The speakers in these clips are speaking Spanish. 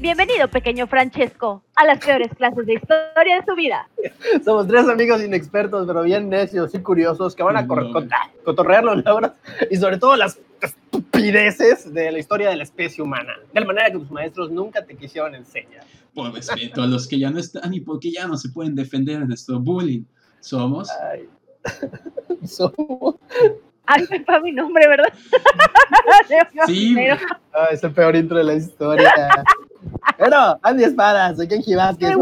Bienvenido, pequeño Francesco, a las peores clases de historia de su vida. Somos tres amigos inexpertos, pero bien necios y curiosos que van a cor- cota- cotorrear los logros y sobre todo las estupideces de la historia de la especie humana, de la manera que tus maestros nunca te quisieron enseñar. Por respeto a los que ya no están y porque ya no se pueden defender de nuestro bullying. Somos. Ay. Somos- Ay, para mi nombre, ¿verdad? Sí, Pero, Ah, es el peor intro de la historia. Pero, Andy Espadas, soy Kenji Vázquez.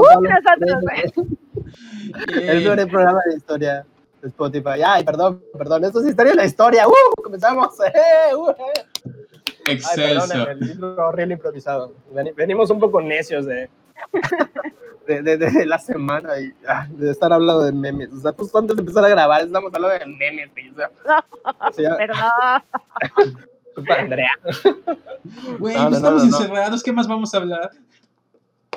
El peor programa de historia de Spotify. Ay, perdón, perdón, esto es historia de la historia. ¡Uh! Comenzamos. ¡Eh! ¡Uh! eh! Ay, excelso. perdóname, el horrible improvisado. Veni- Venimos un poco necios de, de, de- de la semana y ah, de estar hablando de memes. O sea, justo antes de empezar a grabar, estamos hablando de memes. O sea, o sea, Perdón. Culpa de Andrea. Güey, No, no, pues no, estamos no, no. encerrados. ¿Qué más vamos a hablar?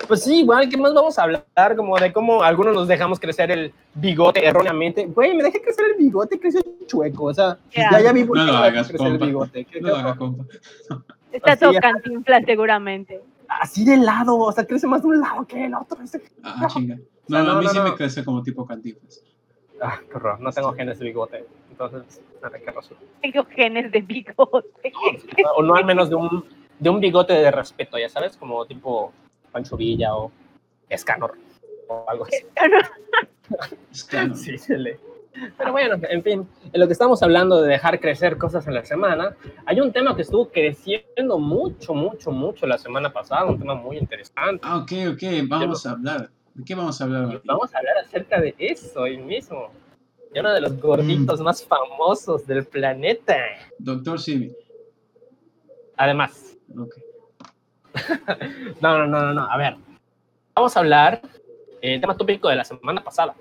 Pues sí, igual, ¿qué más vamos a hablar? Como de cómo algunos nos dejamos crecer el bigote erróneamente. Güey, me dejé crecer el bigote, creció chueco. O sea, ya, ya vi por No lo hagas, crecer el compa. bigote. ¿Qué- No qué lo haga, horror? compa. Está todo ya. cantinflas seguramente. Así de lado, o sea, crece más de un lado que el otro. Ese- Ah, chinga. O sea, No, no, a mí no, sí no. me crece como tipo cantiflas. Ah, qué horror, no tengo genes de bigote. Entonces, nada, qué razón. Tengo genes de bigote. o no al menos de un, de un bigote de respeto, ya sabes, como tipo Pancho Villa o Escanor o algo así. Es claro. Sí, se lee. Pero bueno, en fin, en lo que estamos hablando de dejar crecer cosas en la semana, hay un tema que estuvo creciendo mucho, mucho, mucho la semana pasada, un tema muy interesante. Ah, ok, ok. Vamos a hablar. ¿De qué vamos a hablar? Martín? vamos a hablar acerca de eso hoy mismo. De uno de los gorditos más famosos del planeta. Doctor Simi. Además, Ok. No, no, no, no, no. A ver. Vamos a hablar el tema tópico de la semana pasada,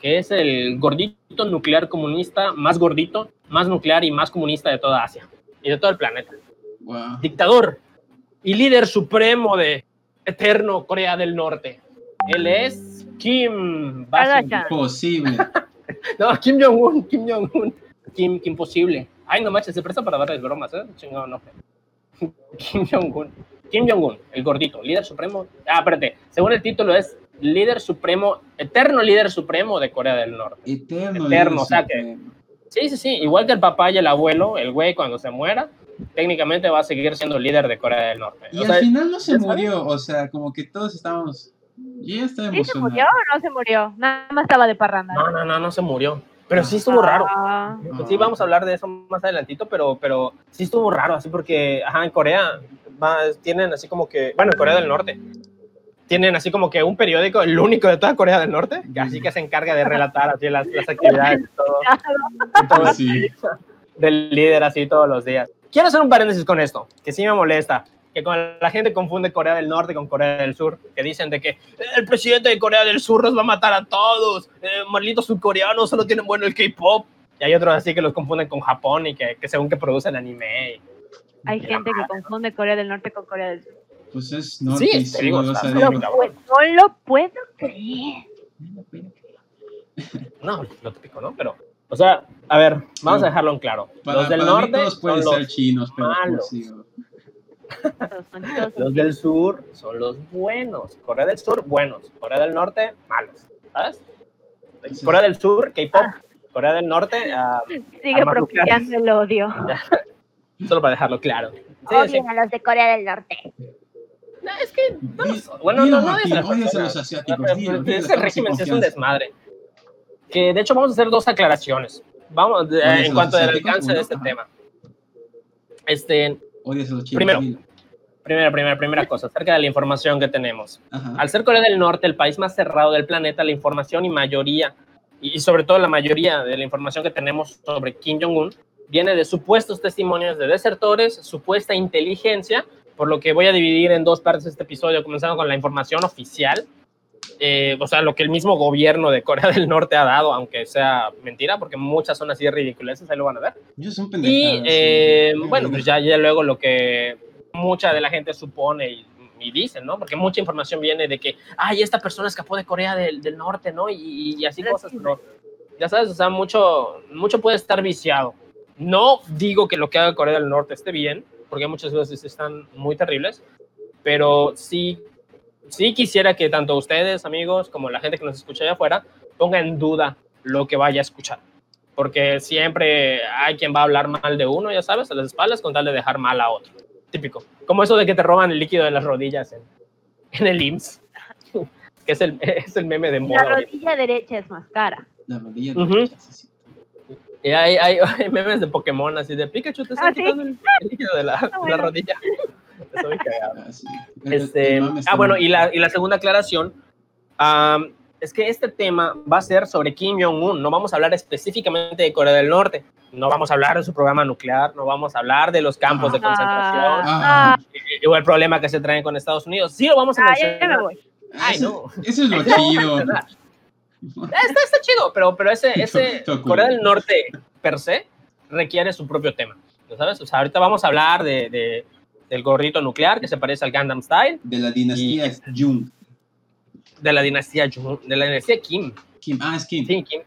que es el gordito nuclear comunista más gordito, más nuclear y más comunista de toda Asia y de todo el planeta. Wow. Dictador y líder supremo de eterno Corea del Norte. Él es Kim. Kardashian. No, Kim Jong-un, Kim Jong-un. Kim, Kim posible. Ay, no manches, se presta para darles bromas, ¿eh? Chingado, no. Kim Jong-un. Kim Jong-un, el gordito, líder supremo. Ah, espérate. Según el título es líder supremo, eterno líder supremo de Corea del Norte. Eterno. Eterno, o sea que-. Sí, sí, sí. Igual que el papá y el abuelo, el güey cuando se muera, técnicamente va a seguir siendo líder de Corea del Norte. Y O al sea, final no se murió. O sea, como que todos estábamos. Ya estaba ¿Sí se murió o no se murió? Nada más estaba de parranda. no, no, no, no se murió. Pero sí estuvo raro. Ah, Sí, vamos a hablar de eso más adelantito, pero, pero sí estuvo raro, así porque, ajá, en Corea va- tienen así como que, bueno, en Corea del Norte, tienen así como que un periódico, el único de toda Corea del Norte, que así que se encarga de relatar así las, las actividades y todo, y todo sí. del líder así todos los días. Quiero hacer un paréntesis con esto, que sí me molesta, que con la gente confunde Corea del Norte con Corea del Sur, que dicen de que el presidente de Corea del Sur los va a matar a todos, eh, malditos surcoreanos solo tienen bueno el K-pop. Y hay otros así que los confunden con Japón y que, que según que producen anime. y- hay y gente que confunde Corea del Norte con Corea del Sur. Pues es norte Sí, y sur. digo, o sea, cabrón. No lo puedo creer. No, lo típico, ¿no? Pero, o sea, a ver, vamos a dejarlo en claro. Para, los del para mí norte todos pueden son ser los, chinos, pero malos. pues, sí, Todos son- todos son- los del sur son los buenos. Corea del Sur, buenos. Corea del Norte, malos. ¿Sabes? Sí. Corea del Sur, K-pop. Corea del Norte, ah, Sigue propiciando el odio. solo para dejarlo claro. Sí, sí. Odien a los de Corea del Norte. No, es que no Di- los- bueno, no, no las odias a los asiáticos, Ese régimen en sí es un desmadre. Que de hecho vamos a hacer dos aclaraciones. Vamos, de- ¿Odias a en cuanto al alcance de este ajá. tema. Este, Odias a los chinos. Primero. dilo. primera, primera, primera cosa, acerca de la información que tenemos. Ajá. Al ser Corea del Norte el país más cerrado del planeta, la información y mayoría, y y sobre todo la mayoría de la información que tenemos sobre Kim Jong-un, viene de supuestos testimonios de desertores, supuesta inteligencia, por lo que voy a dividir en dos partes este episodio, comenzando con la información oficial, eh, o sea, lo que el mismo gobierno de Corea del Norte ha dado, aunque sea mentira, porque muchas son así ridículas, ahí lo van a ver. Ellos son Y pendejadas. eh, sí. bueno, pues ya, ya luego lo que mucha de la gente supone y, y dicen, ¿no? Porque mucha información viene de que, ay, esta persona escapó de Corea del, del Norte, ¿no? Y, y así cosas, pero ya sabes, o sea, mucho, mucho puede estar viciado. No digo que lo que haga Corea del Norte esté bien, porque muchas veces están muy terribles, pero sí, sí quisiera que tanto ustedes, amigos, como la gente que nos escucha allá afuera, ponga en duda lo que vaya a escuchar. Porque siempre hay quien va a hablar mal de uno, ya sabes, a las espaldas con tal de dejar mal a otro. Típico. Como eso de que te roban el líquido de las rodillas en, en el IMSS. que es el, es el meme de moda. La ahorita. rodilla derecha es más cara. La rodilla Ujú. derecha, sí, sí. Y hay, hay, hay memes de Pokémon así de Pikachu, te está Ah, ¿sí? quitando el, el líquido de la, la bueno. rodilla. Está muy cagado. Ah, sí. Este, ah, bueno, y la, y la segunda aclaración am, es que este tema va a ser sobre Kim Jong-un. No vamos a hablar específicamente de Corea del Norte. No vamos a hablar de su programa nuclear. No vamos a hablar de los campos de concentración Ah, Ah, y- o el problema que se traen con Estados Unidos. Sí lo vamos a ah, mencionar. Ay, no. Eso es lo chido. Está, está chido, pero, pero ese, ese. Corea del Norte per se requiere su propio tema. ¿no ¿Sabes? O sea, ahorita vamos a hablar de, de- del gorrito nuclear que se parece al Gundam Style, De la dinastía Jung. de la dinastía Jun- de la dinastía Kim. Kim. Ah, es Kim. Sí, Kim.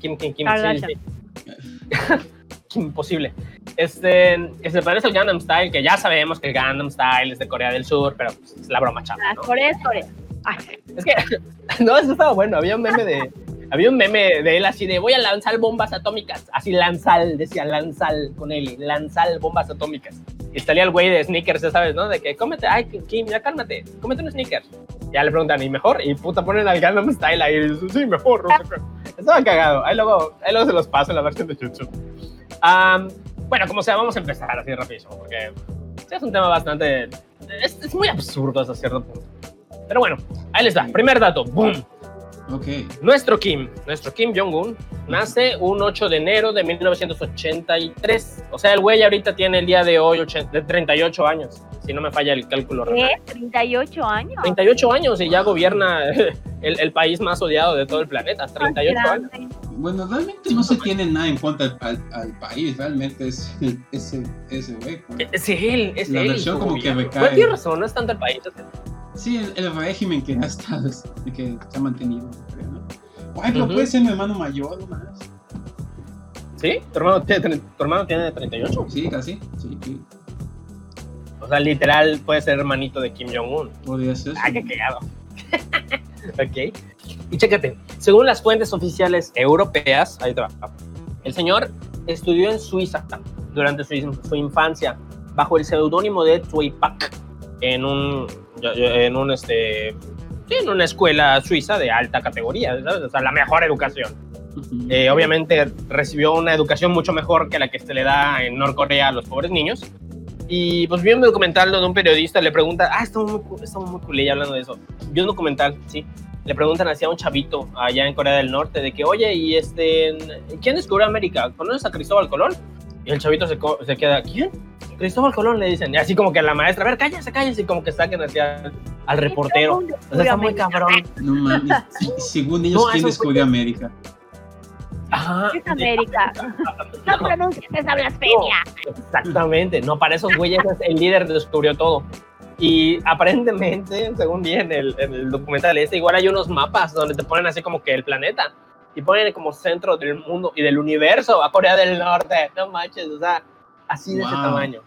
Kim, Kim, Kim. Sí, sí. Kim, Imposible. Este, que se parece al Gundam Style, que ya sabemos que el Gundam Style es de Corea del Sur, pero pues, es la broma chapa, Ah, ¿no? Corea es Corea. Ay, Es que, no, eso estaba bueno. Había un meme de, había un meme de él así de voy a lanzar bombas atómicas. Así lanzal, decía lanzal con él, lanzal bombas atómicas. Y salía el güey de sneakers, ya sabes, ¿no? De que cómete, ay, Kim, ya cálmate, cómete un sneakers. Ya le preguntan, ¿y mejor? Y puta, ponen al Gangnam Style ahí, y dice, sí, mejor. Estaba cagado. Ahí luego, ahí luego se los paso en la versión de YouTube. Am, bueno, como sea, vamos a empezar así rapidísimo, porque es un tema bastante... Es, es muy absurdo hasta cierto punto. Pero bueno, ahí les da. Primer dato, boom. Ok. Nuestro Kim, nuestro Kim Jong-un, nace un 8 de enero de 1983. O sea, el güey ahorita tiene el día de hoy 80 de 38 años, si no me falla el cálculo. ¿Qué? 38 años. 38 años y ya gobierna el, el país más odiado de todo el planeta. 38 años. Bueno, realmente no se tiene nada en contra al, al país. Realmente es el- ese, ese güey. ¿no? Es él, es La él. versión su como que gobierno. recae. Bueno, tienes razón, no es tanto el país. es el- Sí, el, el régimen que ha estado, es- que se ha mantenido. creo, ¿no? Pero puede ser mi hermano mayor, más. ¿Sí? ¿Tu hermano, tiene, ¿Tu hermano tiene 38? Sí, casi. Sí, sí. O sea, literal puede ser hermanito de Kim Jong-un. Podría ser. Ah, qué cagado. ok. Y chécate, según las fuentes oficiales europeas, ahí te va. El señor estudió en Suiza durante su, su infancia bajo el seudónimo de Tsui Pak en un, en un este, en una escuela suiza de alta categoría, ¿sabes? O sea, la mejor educación. Eh, obviamente recibió una educación mucho mejor que la que se le da en Norcorea a los pobres niños. Y pues vi un documental donde un periodista le pregunta, ah, estamos muy, estamos muy culé hablando de eso. Vi un documental, sí. Le preguntan así a un chavito allá en Corea del Norte de que, oye, ¿y este, quién descubrió América? ¿Conoces a Cristóbal Colón? Y el chavito se, se queda, ¿quién? Cristóbal Colón, le dicen. Y así como que a la maestra, a ver, cállese, cállese, y como que saquen hacia al reportero. O sea, está muy cabrón. No mames. Sí, según ellos, No, ¿quién eso descubrió América? Ajá. Es América. No pronuncies esa blasfemia. Exactamente, no, para esos güeyes es el líder descubrió todo. Y aparentemente, según vi en el, en el documental este, igual hay unos mapas donde te ponen así como que el planeta y ponen como centro del mundo y del universo a Corea del Norte. No manches, o sea, así de ese Wow. tamaño.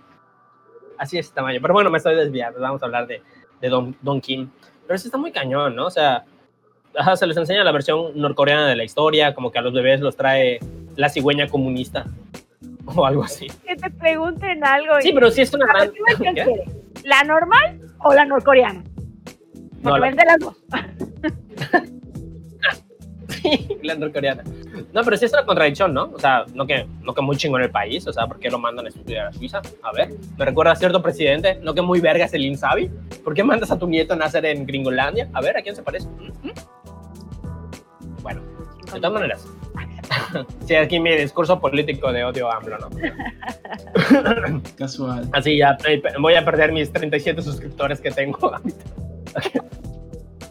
Así de ese tamaño. Pero bueno, me estoy desviando, vamos a hablar de, de Don, Don Kim. Pero eso está muy cañón, ¿no? O sea, ajá, se les enseña la versión norcoreana de la historia, como que a los bebés los trae la cigüeña comunista o algo así. Que te pregunten algo. Sí, y- pero sí es una gran... ¿qué. ¿La normal o la norcoreana? No, Porque la- vende las dos. La norcoreana. No, pero sí es una contradicción, ¿no? O sea, no que, no que muy chingón el país, o sea, ¿por qué lo mandan a estudiar a Suiza? A ver, me recuerda a cierto presidente, ¿no que muy verga es el Insabi? ¿Por qué mandas a tu nieto a nacer en Gringolandia? A ver, ¿a quién se parece? ¿Mm? Bueno, de todas maneras. Sí, aquí mi discurso político de odio a AMLO, ¿no? Casual. Así ya voy a perder mis 37 suscriptores que tengo.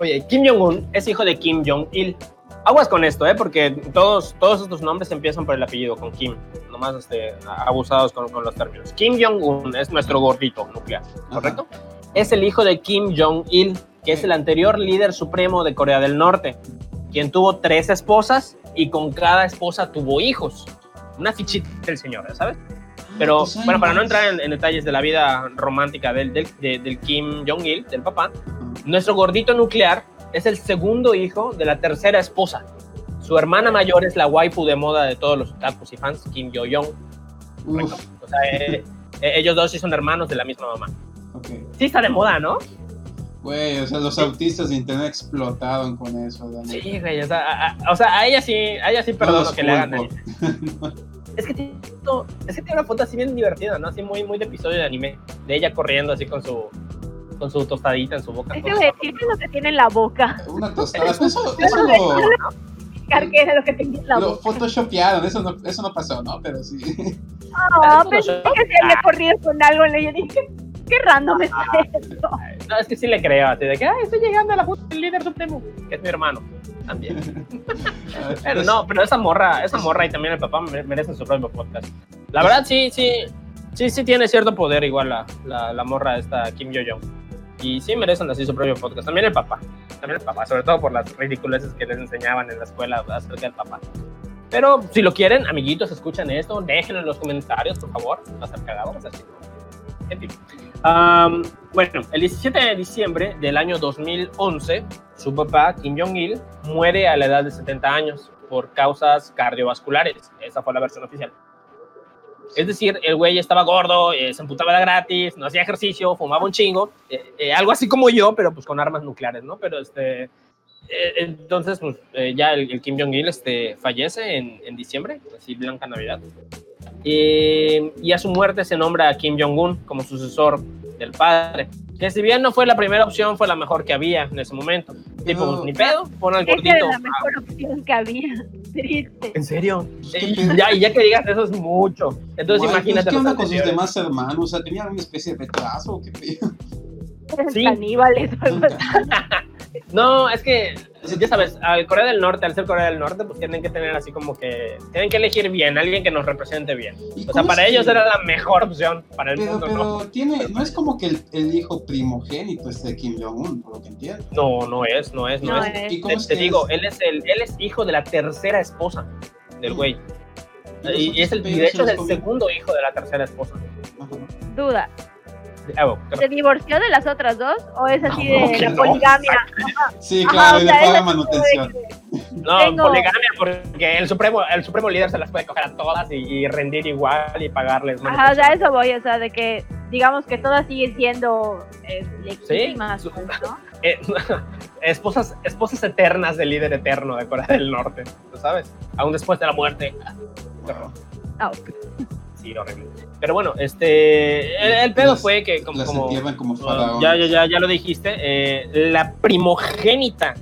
Oye, Kim Jong-un es hijo de Kim Jong-il. Aguas con esto, ¿eh? Porque todos, todos estos nombres empiezan por el apellido, con Kim. Nomás este, abusados con, con los términos. Kim Jong-un es nuestro gordito nuclear, ¿correcto? Es el hijo de Kim Jong-il, que es el anterior líder supremo de Corea del Norte, quien tuvo tres esposas y con cada esposa tuvo hijos. Una fichita del señor, ¿sabes? Pero Pues bueno, para no entrar en, en detalles de la vida romántica del, del, de- del Kim Jong-il, del papá, nuestro gordito nuclear es el segundo hijo de la tercera esposa. Su hermana mayor es la waifu de moda de todos los otakus y fans, Kim Yo-young. O sea, eh, eh, ellos dos sí son hermanos de la misma mamá. Sí está de moda, ¿no? Güey, o sea, los autistas de internet explotaron con eso. neta. Sí, güey. O sea, a, a- o sea, a ella sí, a ella sí perdono los que le hagan anime. Es que, tiene, es que tiene una foto así bien divertida, ¿no? Así muy, muy de episodio de anime. De ella corriendo así con su, con su tostadita en su boca. Güey, decir que es lo que tiene en la boca. Una tostada. Eso, eso no lo, qué era lo que tenía en la lo boca. photoshopearon. Eso no, eso no pasó, ¿no? Pero sí. No, Eso pensé no- que se había corrido con algo. Y yo dije, qué random está esto. No, es que sí le creo, así de que, ay, estoy llegando a la puta del líder supremo, que es mi hermano. También. Pero no, pero esa morra, esa morra y también el papá me- merecen su propio podcast. La verdad, sí, sí, sí, sí tiene cierto poder igual la, la, la morra esta Kim Yo-young. Y sí merecen así su propio podcast. También el papá, también el papá, sobre todo por las ridiculeces que les enseñaban en la escuela acerca del papá. Pero si lo quieren, amiguitos, escuchan esto, déjenlo en los comentarios, por favor. Va a ser cagado, va a ser. En fin. Am, bueno, el 17 de diciembre del año 2011, su papá, Kim Jong-il, muere a la edad de 70 años por causas cardiovasculares. Esa fue la versión oficial. Es decir, el güey estaba gordo, eh, se emputaba de gratis, no hacía ejercicio, fumaba un chingo, eh, eh, algo así como yo, pero pues con armas nucleares, ¿no? Pero este, entonces, pues ya el, el Kim Jong-il este, fallece en, en diciembre, así Blanca Navidad. Eh, y a su muerte se nombra a Kim Jong-un como sucesor del padre. Que si bien no fue la primera opción, fue la mejor que había en ese momento. Tipo, pues, ni pedo, pon al Esa gordito. era la mejor opción que había. Triste. ¿En serio? ¿Qué Y pedo? ya, y ya que digas eso es mucho. Entonces Guay, imagínate ¿Qué onda con sus demás hermanos? O sea, ¿tenía alguna especie de retraso o qué pedo? Eran Sí. caníbales. No, es que, ya sabes, al Corea del Norte, al ser Corea del Norte, pues tienen que tener así como que, tienen que elegir bien, alguien que nos represente bien. ¿Y O sea, para ellos que- era la mejor opción, para el Pero, mundo pero no. tiene, no es como que el, el hijo primogénito es de Kim Jong-un, por lo que entiendo. No, no es, no es, no, No es. es. ¿Y cómo Te, es te digo, él es, el, él es hijo de la tercera esposa del güey. los Y, y es el, y de hecho es el segundo hijo de la tercera esposa. Ajá. Duda. Ah, bueno, ¿Se divorció de las otras dos? ¿O es así No, de la no. poligamia? Sí, Ajá, claro, y le paga de manutención. que- No, Tengo- poligamia, porque el supremo, el supremo líder se las puede coger a todas y, y rendir igual y pagarles. Ajá, o sea, eso voy, o sea, de que digamos que todas siguen siendo eh, legítimas, Sí. pues, ¿no? Eh, esposas, esposas eternas del líder eterno de Corea del Norte, ¿tú sabes? Aún después de la muerte. Ah, Sí, horrible. Pero bueno, este, el, el pedo Las- fue que como, Las como- como faraón. ya, ya, ya, ya lo dijiste, eh, la primogénita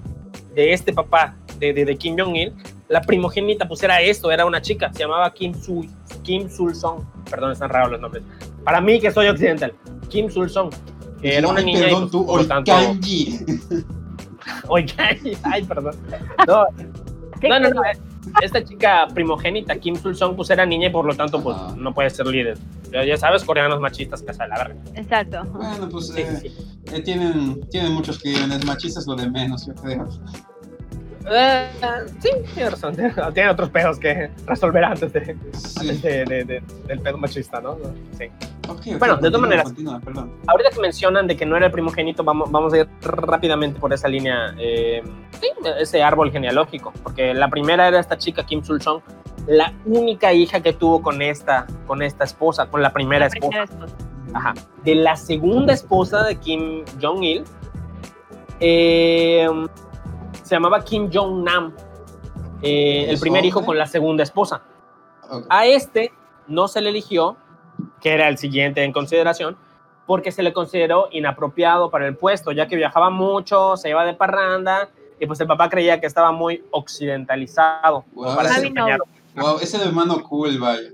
de este papá, de, de, de Kim Jong-il, la primogénita pues era esto, era una chica, se llamaba Kim Sul, Kim Sul Song, perdón, están raros los nombres. Para mí que soy occidental, Kim Sul Song, que era una Ay, niña y, perdón, pues, tú, por tanto, Oikanji. Oiga, ay, perdón. No, no, no, no, Esta chica primogénita, Kim Sul Song, pues era niña y por lo tanto, pues Ajá. no puede ser líder. Ya, ya sabes, coreanos machistas, casa de la verga. Exacto. Bueno, pues Sí, eh, sí, sí. eh, tienen, tienen muchos crímenes machistas, lo de menos, yo creo. Eh, sí, tiene razón. Tiene otros pedos que resolver antes, de, Sí. antes de, de- de- del pedo machista, ¿no? Sí. Ok, ok, Bueno, de todas maneras. Continúa. Ahorita que mencionan de que no era el primogénito, vamos, vamos a ir rápidamente por esa línea, eh, sí, ese árbol genealógico, porque la primera era esta chica, Kim Sul Song, la única hija que tuvo con esta, con esta esposa, con la primera La esposa. primera esposa. Ajá. De la segunda esposa de Kim Jong-il, eh, se llamaba Kim Jong-nam, eh, el ¿Es primer hijo con la segunda esposa. A este no se le eligió, que era el siguiente en consideración, porque se le consideró inapropiado para el puesto, ya que viajaba mucho, se iba de parranda, y pues el papá creía que estaba muy occidentalizado. Wow. para desempeñar- Wow, es el hermano cool, vaya.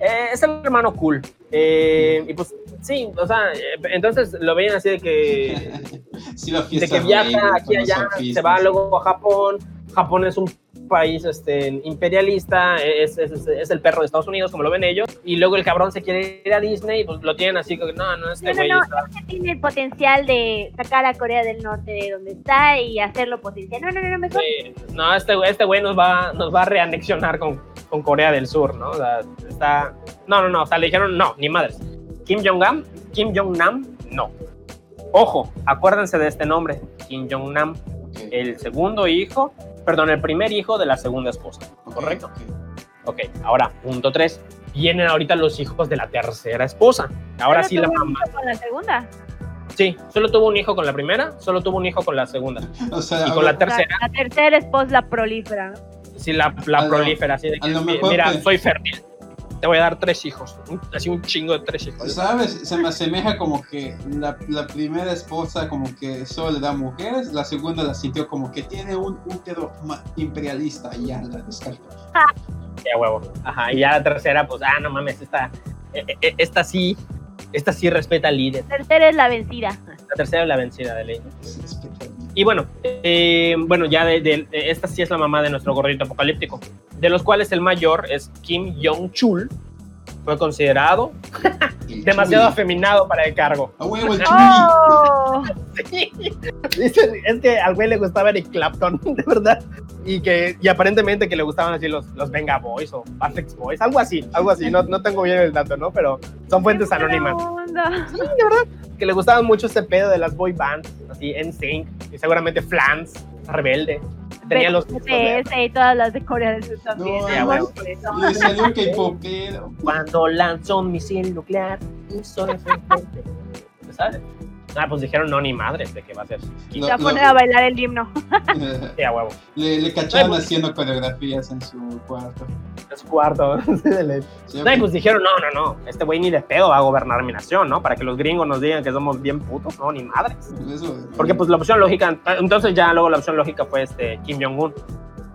Eh, es el hermano cool. Eh, y pues sí, o sea, eh, entonces lo veían así de que sí, la de que viaja aquí allá, se va luego a Japón. Japón es un país este, imperialista, es, es, es- es el perro de Estados Unidos, como lo ven ellos, y luego el cabrón se quiere ir a Disney y pues lo tienen así, como, no, no, este No, no, güey no, está- es que tiene el potencial de sacar a Corea del Norte de donde está y hacerlo potencial. No, no, no, no, mejor. Sí, no, este, güey- este güey nos va, nos va a reanexionar con, con Corea del Sur, ¿no? O sea, está... No, no, no, o sea, le dijeron, no, ni madres. Kim Jong-un, Kim Jong-nam, no. Ojo, acuérdense de este nombre, Kim Jong-nam, el segundo hijo, perdón, el primer hijo de la segunda esposa, ¿correcto? ok. Ok, ahora, punto tres. Vienen ahorita los hijos de la tercera esposa. Ahora sí la tuvo un mamá. hijo Con la segunda. Sí, solo tuvo un hijo con la primera, solo tuvo un hijo con la segunda. O sea, Y con la tercera, La, la tercera esposa la prolífera. sí la, la prolífera, así de que, mira, que- soy fértil. Te voy a dar tres hijos. un- Así un chingo de tres hijos. ¿Sabes? Se me asemeja como que la, la primera esposa como que solo le da mujeres, la segunda la sintió como que tiene un útero imperialista y ya la descartó. Ya huevo. Ajá, y ya la tercera, pues, ah, no mames, esta, eh, eh, esta sí, esta sí respeta al líder. La tercera es la vencida. La tercera es la vencida de ley. Es espectacular. Y bueno, eh, bueno, ya de, de- de- esta sí es la mamá de nuestro gordito apocalíptico, de los cuales el mayor es Kim Jong-chul, fue considerado demasiado chuli. afeminado para el cargo. A huevo, el chuli. ¡Oh! Sí. Dicen, es que al güey le gustaba Eric Clapton, de verdad. Y que y aparentemente que le gustaban así los, los Venga Boys o Patrick Boys, algo así, algo así. No, no tengo bien el dato, ¿no? Pero son fuentes ¡Qué buena anónimas. onda! Sí, de verdad. Que le gustaban mucho ese pedo de las boy bands, así en sync y seguramente Flans, Rebelde. Tenía los. BTS y todas las de Corea del Sur también. No, ya, ¿no? K-popero. Cuando lanzó un misil nuclear, hizo. ¿Sabes? Ah, pues dijeron no, ni madres de qué va a ser. Se va a poner a bailar el himno. Sí, a huevo. le, le cacharon pues- haciendo coreografías en su cuarto. Es cuarto. Sí, No, y pues dijeron, no, no, no, este güey ni de pedo va a gobernar mi nación, ¿no? Para que los gringos nos digan que somos bien putos, no, ni madres. Eso- Porque pues la opción lógica, entonces ya luego la opción lógica fue este Kim Jong-un.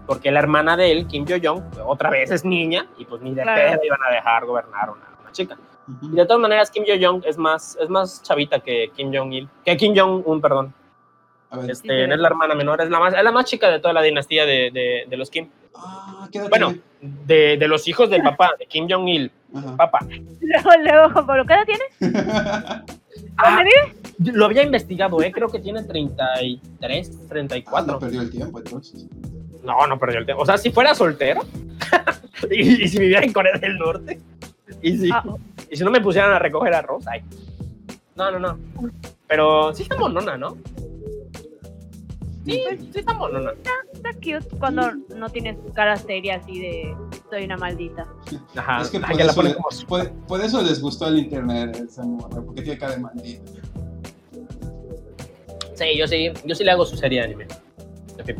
Porque la hermana de él, Kim Yo-jong, otra vez es niña y pues ni de Claro. pedo iban a dejar gobernar una, una chica. Y de todas maneras, Kim Yo-jong es más, es más chavita que Kim Jong-il, que Kim Jong-un, perdón. A ver. Este, no es la hermana menor, es la más, es la más chica de toda la dinastía de, de, de los Kim. Ah, ¿qué edad Bueno, tiene? de, de los hijos del papá, de Kim Jong-il, papá. Luego, luego, ¿por qué edad tienes? Ah, ¿Dónde vive? Lo había investigado, ¿eh? Creo que tiene 33, Ah, 34. no perdió el tiempo entonces. No, no perdió el tiempo. O sea, si fuera soltero y, y si viviera en Corea del Norte y si, Ah, y si no me pusieran a recoger arroz, ay. No, no, no. Pero sí está monona, ¿no? Sí, sí está monona. está cute cuando no tienes cara seria así de soy una maldita. Ajá. es que por que la eso, ponen le- como por, por eso les gustó el internet esa morra, porque tiene cara de maldita. Sí, yo sí, yo sí le hago su serie de anime. Fin.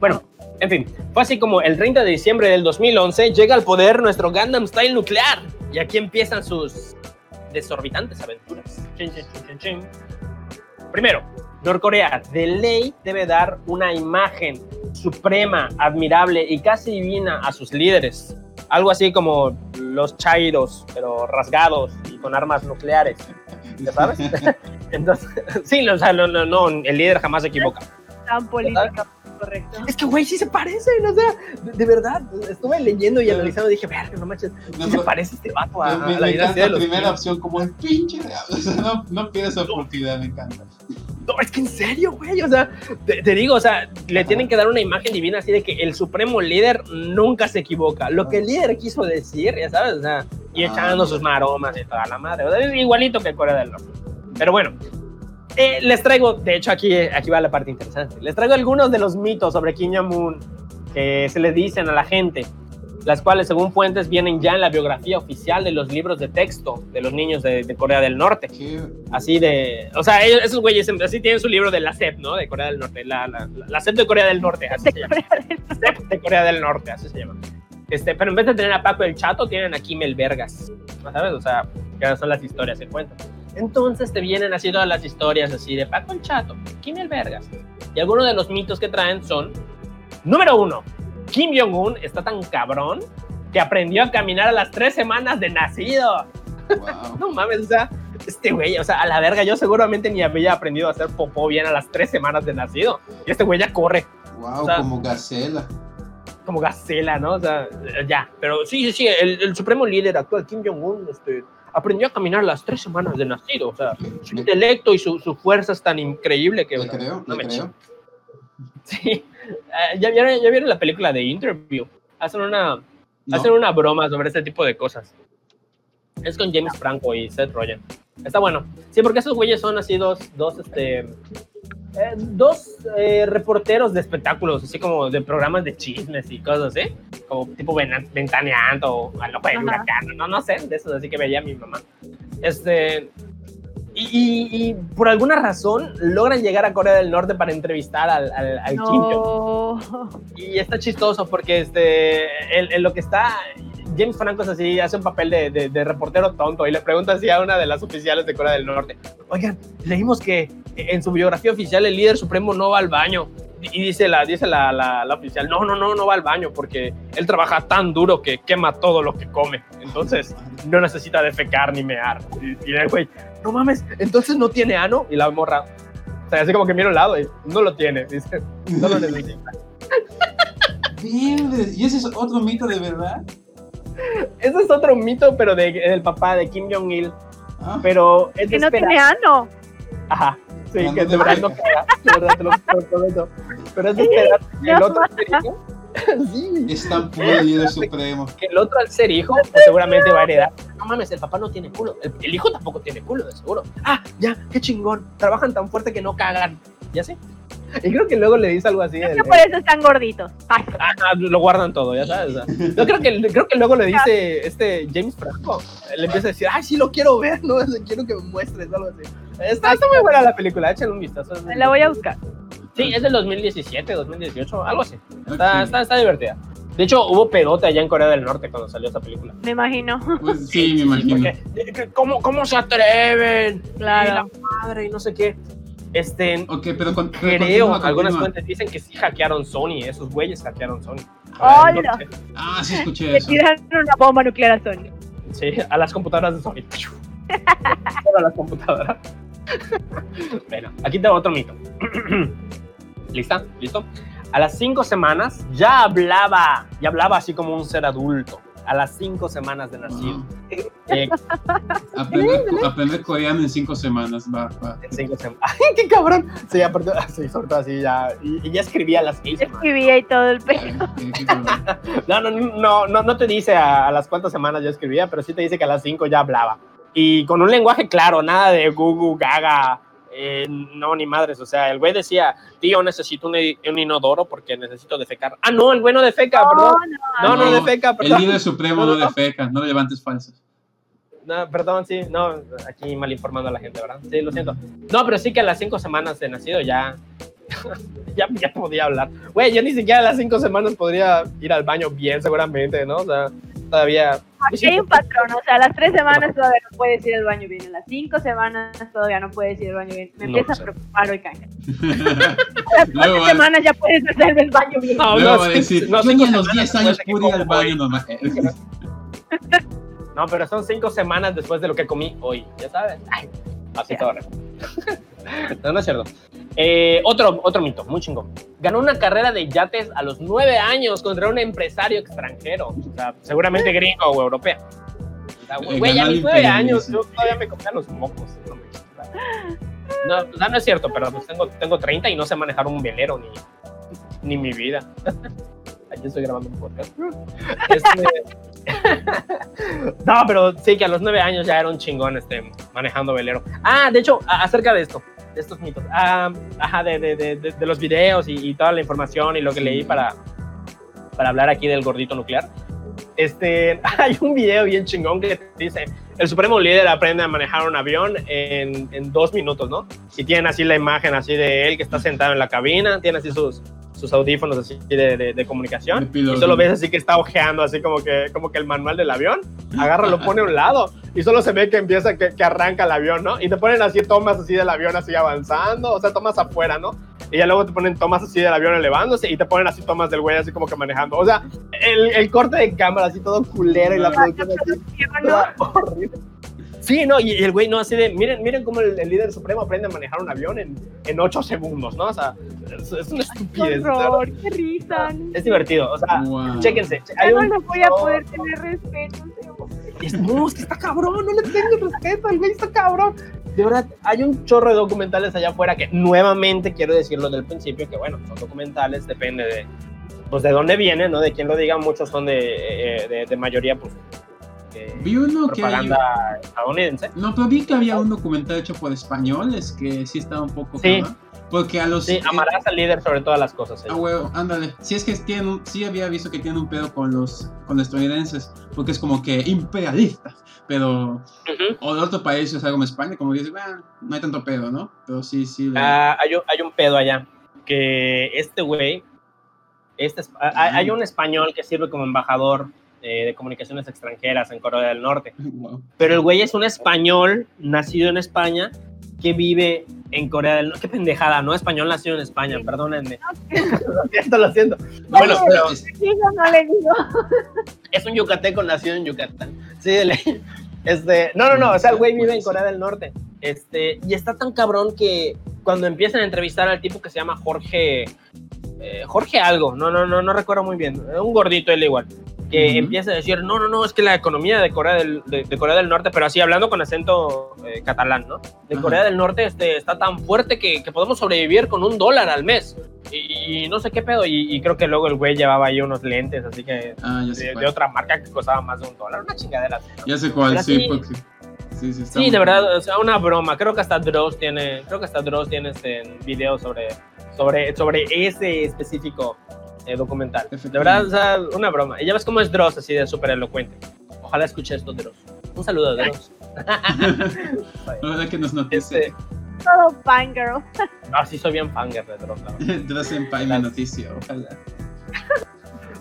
Bueno, en fin, fue así como el 30 de diciembre del 2011 llega al poder nuestro Gundam Style nuclear y aquí empiezan sus desorbitantes aventuras. Chin, chin, chin, chin, chin. Primero, Norcorea de ley debe dar una imagen suprema, admirable y casi divina a sus líderes. Algo así como los chairos, pero rasgados y con armas nucleares. ¿Ya sabes? Entonces, sí, o sea, no, no, no, el líder jamás se equivoca. Tan política, correcto. Es que, güey, sí se parecen, o sea, de, de verdad, estuve leyendo y analizando y dije, verga, no manches, No, sí se pero- parece este vato a, me, a me la encanta dinastía de los primera Kim. opción como el pinche. O sea, no, no pierdes oportunidad, me encanta. No, es que en serio, güey, o sea, te, te digo, o sea, le tienen que dar una imagen divina así de que el supremo líder nunca se equivoca. Lo que el líder quiso decir, ya sabes, o sea, y Ah, echando sus maromas y toda la madre, o sea, es igualito que Corea del Norte. Pero bueno, eh, les traigo, de hecho, aquí, aquí va la parte interesante. Les traigo algunos de los mitos sobre Kim Jong-un que se le dicen a la gente, las cuales, según fuentes, vienen ya en la biografía oficial de los libros de texto de los niños de, de Corea del Norte. Qué- Así de. O sea, ellos- esos güeyes así tienen su libro de la CEP, ¿no? De Corea del Norte. La, la, la- CEP de Corea del Norte, así se llama. CEP de Corea del Norte, así se llama. Este, pero en vez de tener a Paco el Chato, tienen a Kimmel Vergas. ¿Sabes? O sea, que son las historias que cuentan. Entonces te vienen así todas las historias así de Paco el Chato, Kimmel Vergas. Y algunos de los mitos que traen son: número uno, Kim Jong-un está tan cabrón que aprendió a caminar a las tres semanas de nacido. wow. No mames, o sea, este güey, o sea, a la verga, yo seguramente ni había aprendido a hacer popó bien a las tres semanas de nacido. Y este güey ya corre. Wow, O sea- como gacela. como gacela, ¿no? O sea, ya, pero sí, sí, sí, el, el supremo líder actual, Kim Jong-un, este, aprendió a caminar las tres semanas de nacido, o sea, su intelecto y su, su fuerza es tan increíble que... Le bueno, creo, no le me creo. Sí, Eh, ¿ya, vieron, ya vieron la película de Interview, hacen una, No. hacen una broma sobre este tipo de cosas. Es con James Franco y Seth Rogen. Está bueno. Sí, porque esos güeyes son así dos, dos, este, eh, dos eh, reporteros de espectáculos, así como de programas de chismes y cosas así, como tipo ven- ventaneando o al ojo del huracán, no, no sé, de esos así que veía mi mamá. Este, y, y- y por alguna razón logran llegar a Corea del Norte para entrevistar al, al, al Kim Jong No. y está chistoso porque este, en, en lo que está, James Franco es así, hace un papel de, de- de reportero tonto y le pregunta así a una de las oficiales de Corea del Norte, oigan, leímos que en su biografía oficial el líder supremo no va al baño. Y dice la, dice la, la, la oficial, no, no, no, no va al baño porque él trabaja tan duro que quema todo lo que come. Entonces no necesita defecar ni mear. Y, y el güey, no mames, entonces no tiene ano. Y la morra, o sea, así como que mira al lado y no lo tiene. Dice, no lo necesita. ¿Y ese es otro mito de verdad? Ese es otro mito, pero de, del papá de Kim Jong-il. Ah, Pero es Que no tiene ano. Ajá. Sí, Ah, que de verdad no queda. De verdad te lo, prometo. Pero es de esperar que el otro al ser hijo. sí, es tan puro el líder supremo. que el otro al ser hijo, pues seguramente va a heredar. No mames, el papá no tiene culo. El, el hijo tampoco tiene culo, de seguro. Ah, ya, qué chingón. Trabajan tan fuerte que no cagan. Ya sé. Y creo que luego le dice algo así. Creo el- que por eso están gorditos. Ay, Ah, lo guardan todo, ya sabes. Yo creo que, creo que luego le dice este James Franco, le empieza a decir, ay, sí lo quiero ver, ¿no? Quiero que me muestres algo así. Está, está muy buena la película, échale un vistazo. me la voy a buscar. Sí, es del 2017, 2018, algo así. Está, está, está divertida. De hecho, hubo pedote allá en Corea del Norte cuando salió esa película. Me imagino. Pues sí, me imagino. Porque, eh, ¿cómo, ¿Cómo se atreven? Y la Claro. madre y no sé qué. Este, Ok, pero con, creo, continúa, algunas continúa. fuentes dicen que sí hackearon Sony, esos güeyes hackearon Sony. ¡Hola! Ah, sí escuché Le eso. tiraron una bomba nuclear a Sony. Sí, a las computadoras de Sony. Solo a las computadoras. bueno, aquí tengo otro mito. ¿Lista? ¿Listo? A las cinco semanas ya hablaba, ya hablaba así como un ser adulto. A las cinco semanas de nacido. Eh, Aprender, aprender coreano en cinco semanas, va, va. en cinco semanas. ¡Ay, qué cabrón! Sí, aparte, sí, sobre todo así ya. Y, y ya escribía a las seis semanas. Escribía y todo el cabrón. No, no, no, no, no te dice a, a las cuántas semanas ya escribía, pero sí te dice que a las 5 ya hablaba. Y con un lenguaje claro, nada de gugu, gaga, eh, no, ni madres. O sea, el güey decía, tío, necesito un, un inodoro porque necesito defecar. Ah, no, el güey no defeca, perdón. No, no, No, defeca, El perdón. líder supremo No, no no, no. defeca, no levantes falsos. No, perdón, sí, no, aquí mal informando a la gente, ¿verdad? Sí, lo siento. No, pero sí que a las 5 semanas de nacido ya... ya, ya podía hablar. Güey, yo ni siquiera a las 5 semanas podría ir al baño bien, seguramente, ¿no? O sea, todavía... Aquí hay un patrón, o sea, a las tres semanas todavía no puedes ir al baño bien, a las cinco semanas todavía no puedes ir al baño bien. Me No, empieza o sea. a preocupar hoy, canje. A las cuatro va- semanas ya puedes hacer el baño bien. No, no, va a sí, decir, no, yo ni a los semanas 10 años pude ir al baño normal. No, pero son cinco semanas después de lo que comí hoy, ya sabes. Ay, así todo. No, no es cierto. Eh, otro, otro mito, muy chingón. Ganó una carrera de yates a los nueve años contra un empresario extranjero. O sea, seguramente gringo o europeo. Eh, Güey, a mis nueve años yo todavía me comía los mocos. No, me- no, no es cierto, pero pues tengo, tengo 30 y no sé manejar un velero ni, ni mi vida. Aquí estoy grabando un podcast. Este, no, pero sí que a los nueve años ya era un chingón este, manejando velero. Ah, de hecho, acerca de esto, de estos mitos, ah, ajá, de, de, de, de- los videos y, y toda la información y lo que leí para, para hablar aquí del gordito nuclear. Este, hay un video bien chingón que dice, el supremo líder aprende a manejar un avión en, en dos minutos, ¿no? Y tiene así la imagen así de él que está sentado en la cabina, tiene así sus, sus audífonos así de, de, de comunicación. Y solo ves así que está ojeando, así como que, como que el manual del avión, agarra, lo pone a un lado y solo se ve que empieza, que, que arranca el avión, ¿no? Y te ponen así tomas así del avión así avanzando, o sea, tomas afuera, ¿no? Y ya luego te ponen tomas así del avión elevándose y te ponen así tomas del güey así como que manejando. O sea, el, el corte de cámara así todo culero y la producción así horrible. Sí, no, y, y el güey no así de, miren, miren cómo el, el líder supremo aprende a manejar un avión en, en 8 segundos, ¿no? O sea, es, es una ¡Qué estupidez. horror! ¡Qué risa! Es divertido, o sea, Wow. chéquense. Ya Hay no un le voy a poder tener respeto. No, es que está cabrón, no le tengo respeto, el güey está cabrón. De verdad, hay un chorro de documentales allá afuera que nuevamente quiero decirlo del principio, que bueno, son documentales, depende de, pues de dónde vienen, ¿no? De quién lo diga, muchos son de, eh, de, de mayoría, pues, Vi uno que. propaganda estadounidense. No, pero vi que había un documental hecho por españoles que sí estaba un poco. Sí. Porque a los. Sí, eh, amarás al líder sobre todas las cosas. Ah, huevo, ándale. Sí, es que tienen sí había visto que tienen un pedo con los, con los estadounidenses, porque es como que imperialistas. Pero, o de otro país, o sea, como España, como dices, "Bueno, no hay tanto pedo, ¿no? Pero sí, sí. le- Ah, hay, un, hay un pedo allá, que este güey, este, es- ah, hay un español que sirve como embajador eh, de comunicaciones extranjeras en Corea del Norte. Wow. Pero el güey es un español nacido en España que vive en Corea del Norte. Qué pendejada, ¿no? Español nacido en España, perdónenme. lo siento, lo siento. Bueno, Oye, pero Es- Sí, yo no le digo. es un yucateco nacido en Yucatán. Sí, de ley. Este, no, no, no, o sea, el güey vive en Corea del Norte. Este, y está tan cabrón que cuando empiezan a entrevistar al tipo que se llama Jorge, eh, Jorge algo, no, no, no, no recuerdo muy bien, un gordito él igual, que Ujú. empieza a decir, no, no, no, es que la economía de Corea del, de, de Corea del Norte, pero así hablando con acento eh, catalán, ¿no? De Ajá. Corea del Norte este, está tan fuerte que, que podemos sobrevivir con un dólar al mes. Y, y no sé qué pedo, y, y creo que luego el güey llevaba ahí unos lentes, así que Ah, de, de otra marca que costaba más de un dólar, una chingadera. ¿no? Ya sé cuál, Pero sí, porque. Sí, sí, está Sí, muy- de verdad, o sea, una broma. Creo que hasta Dross tiene, creo que hasta Dross tiene este video sobre, sobre, sobre ese específico eh, documental. De verdad, o sea, una broma. Y ya ves cómo es Dross, así de súper elocuente. Ojalá escuche esto, Dross. Un saludo, Dross. La verdad que nos noticia. Este, Todo fangirl. no, sí soy bien fanger de Dross, la verdad. Drazen Pai la noticia, ojalá.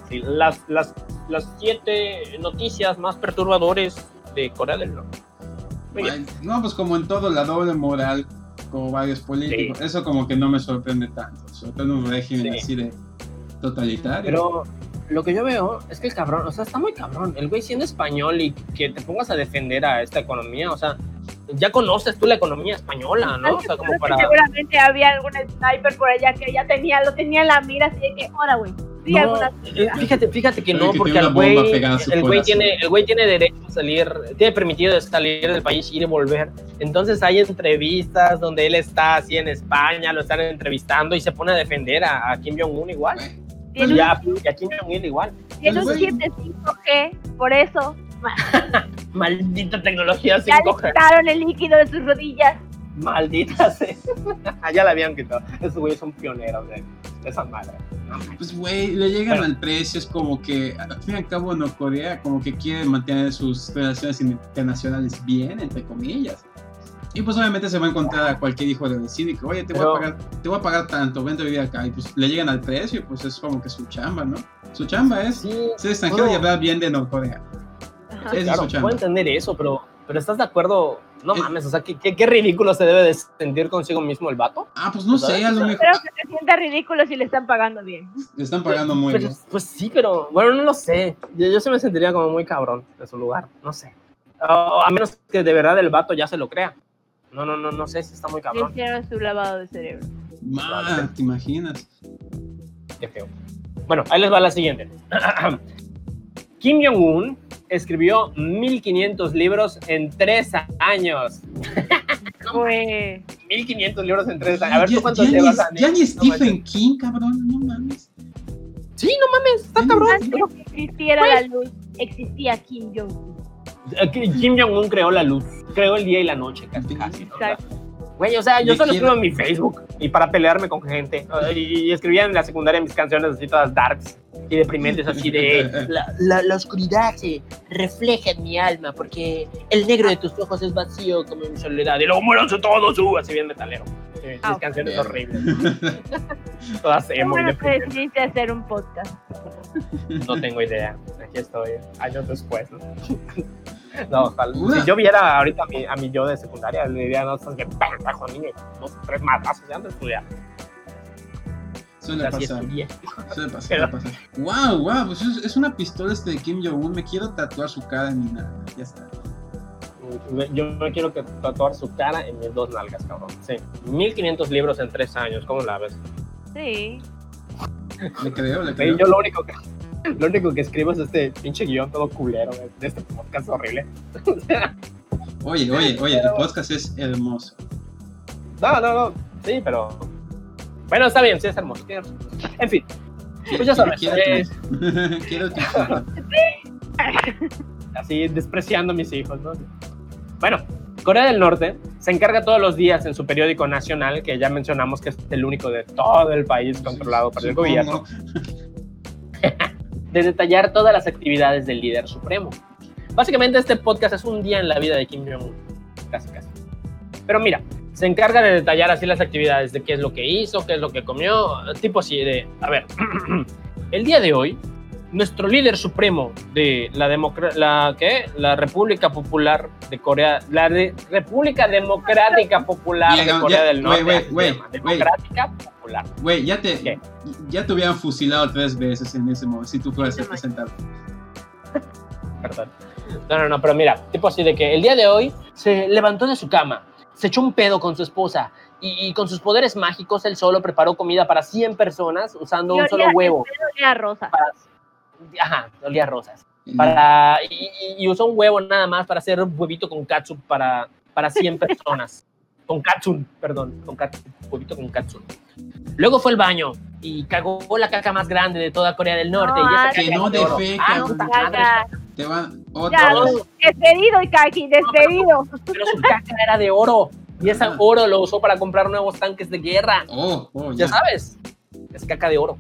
Sí, las, las, las siete noticias más perturbadores de Corea del Norte. Muy bien. Ay, No, pues como en todo, la doble moral, como varios políticos, eso como que no me sorprende tanto, sobre todo en un régimen Sí. así de totalitario. Pero lo que yo veo es que el cabrón, o sea, está muy cabrón. El güey siendo español y que te pongas a defender a esta economía, o sea, ya conoces tú la economía española, ¿no? O sea, como para... Seguramente había algún sniper por allá que ya tenía, lo tenía en la mira, así de que, ahora, güey. Sí, No, alguna- eh, fíjate, fíjate que no, que porque el güey, el güey tiene, el güey tiene derecho a salir, tiene permitido de salir del país, ir y volver. Entonces hay entrevistas donde él está así en España, lo están entrevistando y se pone a defender a, a Kim Jong-un igual. Y un, a, y a Kim Jong-il igual. tiene un Pues, güey. 7.5G, por eso. Maldita tecnología Ya le 5G. quitaron el líquido de sus rodillas. Maldita sea. ya la habían quitado. Esos güeyes son pioneros de, de esa madre. Pues, güey, le llegan Bueno. al precio, es como que, al fin y al cabo, Corea como que quiere mantener sus relaciones internacionales bien, entre comillas. Y pues obviamente se va a encontrar a cualquier hijo de vecino y que, oye, te voy, a pagar, te voy a pagar tanto, vente a vivir acá. Y pues le llegan al precio, pues es como que su chamba, ¿no? Su chamba es Sí, ser extranjero Bueno. y hablar bien de Norcorea. Ajá. Claro, su chamba. puedo entender eso, pero, pero ¿estás de acuerdo? No Es- mames, o sea, ¿qué, qué, qué ridículo se debe de sentir consigo mismo el vato. Ah, pues no ¿Sabes? sé, a lo mejor Creo que se sienta ridículo si le están pagando bien. le están pagando muy Pues, bien. pues sí, pero bueno, no lo sé. Yo, yo se me sentiría como muy cabrón de su lugar, no sé. O a menos que de verdad el vato ya se lo crea. No, no, no, no sé si está muy Le cabrón. hicieron su lavado de cerebro. Ma, ¿te imaginas? Qué feo. Bueno, ahí les va la siguiente. Kim Jong-un escribió 1500 libros en tres años. Fue. 1500 libros en tres años. A ver, ya, ¿tú cuántos ya llevas, ya ni No Stephen manches. King, cabrón, no mames. Sí, no mames, está cabrón. Antes de que existiera la luz, existía Kim Jong-un. Eh, Kim Jong-un creó la luz, creó el día y la noche, casi, casi, ¿no? Exacto. Güey, o sea, yo solo escribo en mi Facebook y para pelearme con gente. Y, y escribía en la secundaria mis canciones así todas darks y deprimentes, así de la, la, la oscuridad se refleja en mi alma porque el negro de tus ojos es vacío como mi soledad. Y luego muéranse todos, uh, así bien metalero. Mis Ah, canciones bien. horribles. Todas emo y decidiste hacer un podcast. No tengo idea. Aquí estoy, años después. ¿no? Ojalá. Una- Si yo viera ahorita a mi, a mi yo de secundaria, le diría, no, estás que pendejo, niño, dos, tres matazos de antes de estudiar. Suele pasar. Suele pasar, suele pasar. Wow, wow, pues es, es una pistola este de Kim Jong-un. Me quiero tatuar su cara en mi nada. Ya está. Yo me quiero que tatuar su cara en mis dos nalgas, cabrón. Sí. 1500 libros en tres años, ¿cómo la ves? Sí. Le creo, le Sí, creo. yo lo único que lo único que escribo es este pinche guion todo culero de este podcast horrible. Oye, oye, oye, el podcast es hermoso. No, no, no. Sí, pero. Bueno, está bien, sí es hermoso. En fin, Pues ya sabes, Quiero eh, tu- Quiero tu así despreciando a mis hijos, ¿no? Bueno, Corea del Norte se encarga todos los días en su periódico nacional, que ya mencionamos que es el único de todo el país controlado por el gobierno, de detallar todas las actividades del líder supremo. Básicamente este podcast es un día en la vida de Kim Jong-un, casi casi. Pero mira, se encarga de detallar así las actividades de qué es lo que hizo, qué es lo que comió, tipo así de, a ver, el día de hoy, nuestro líder supremo de la la ¿qué? La República Popular de Corea, la de- República Democrática Popular Ya, de ya, Corea del güey, Norte. Democrática Popular. Güey, ya te, ¿Qué? ya te hubieran fusilado tres veces en ese momento si tú fueras Ese representante. Perdón. No, no, no, pero mira, tipo así de que el día de hoy se levantó de su cama, se echó un pedo con su esposa y, y con sus poderes mágicos él solo preparó comida para 100 personas usando un solo huevo. rosa. Para, ajá, olía a rosas. Para, y, y- y usó un huevo nada más para hacer un huevito con katsu para, para 100 personas. con katsu, perdón, con katsu, huevito con katsu. Luego fue al baño y cagó la caca más grande de toda Corea del Norte. No, y esa ah, caca que no de oro. defeca, Ah, no Caca. madre, Te van otra despedido, Ikaki, despedido. pero su caca era de oro. Y ese Ah. oro lo usó para comprar nuevos tanques de guerra. Oh, oh, Ya ya. sabes, es caca de oro.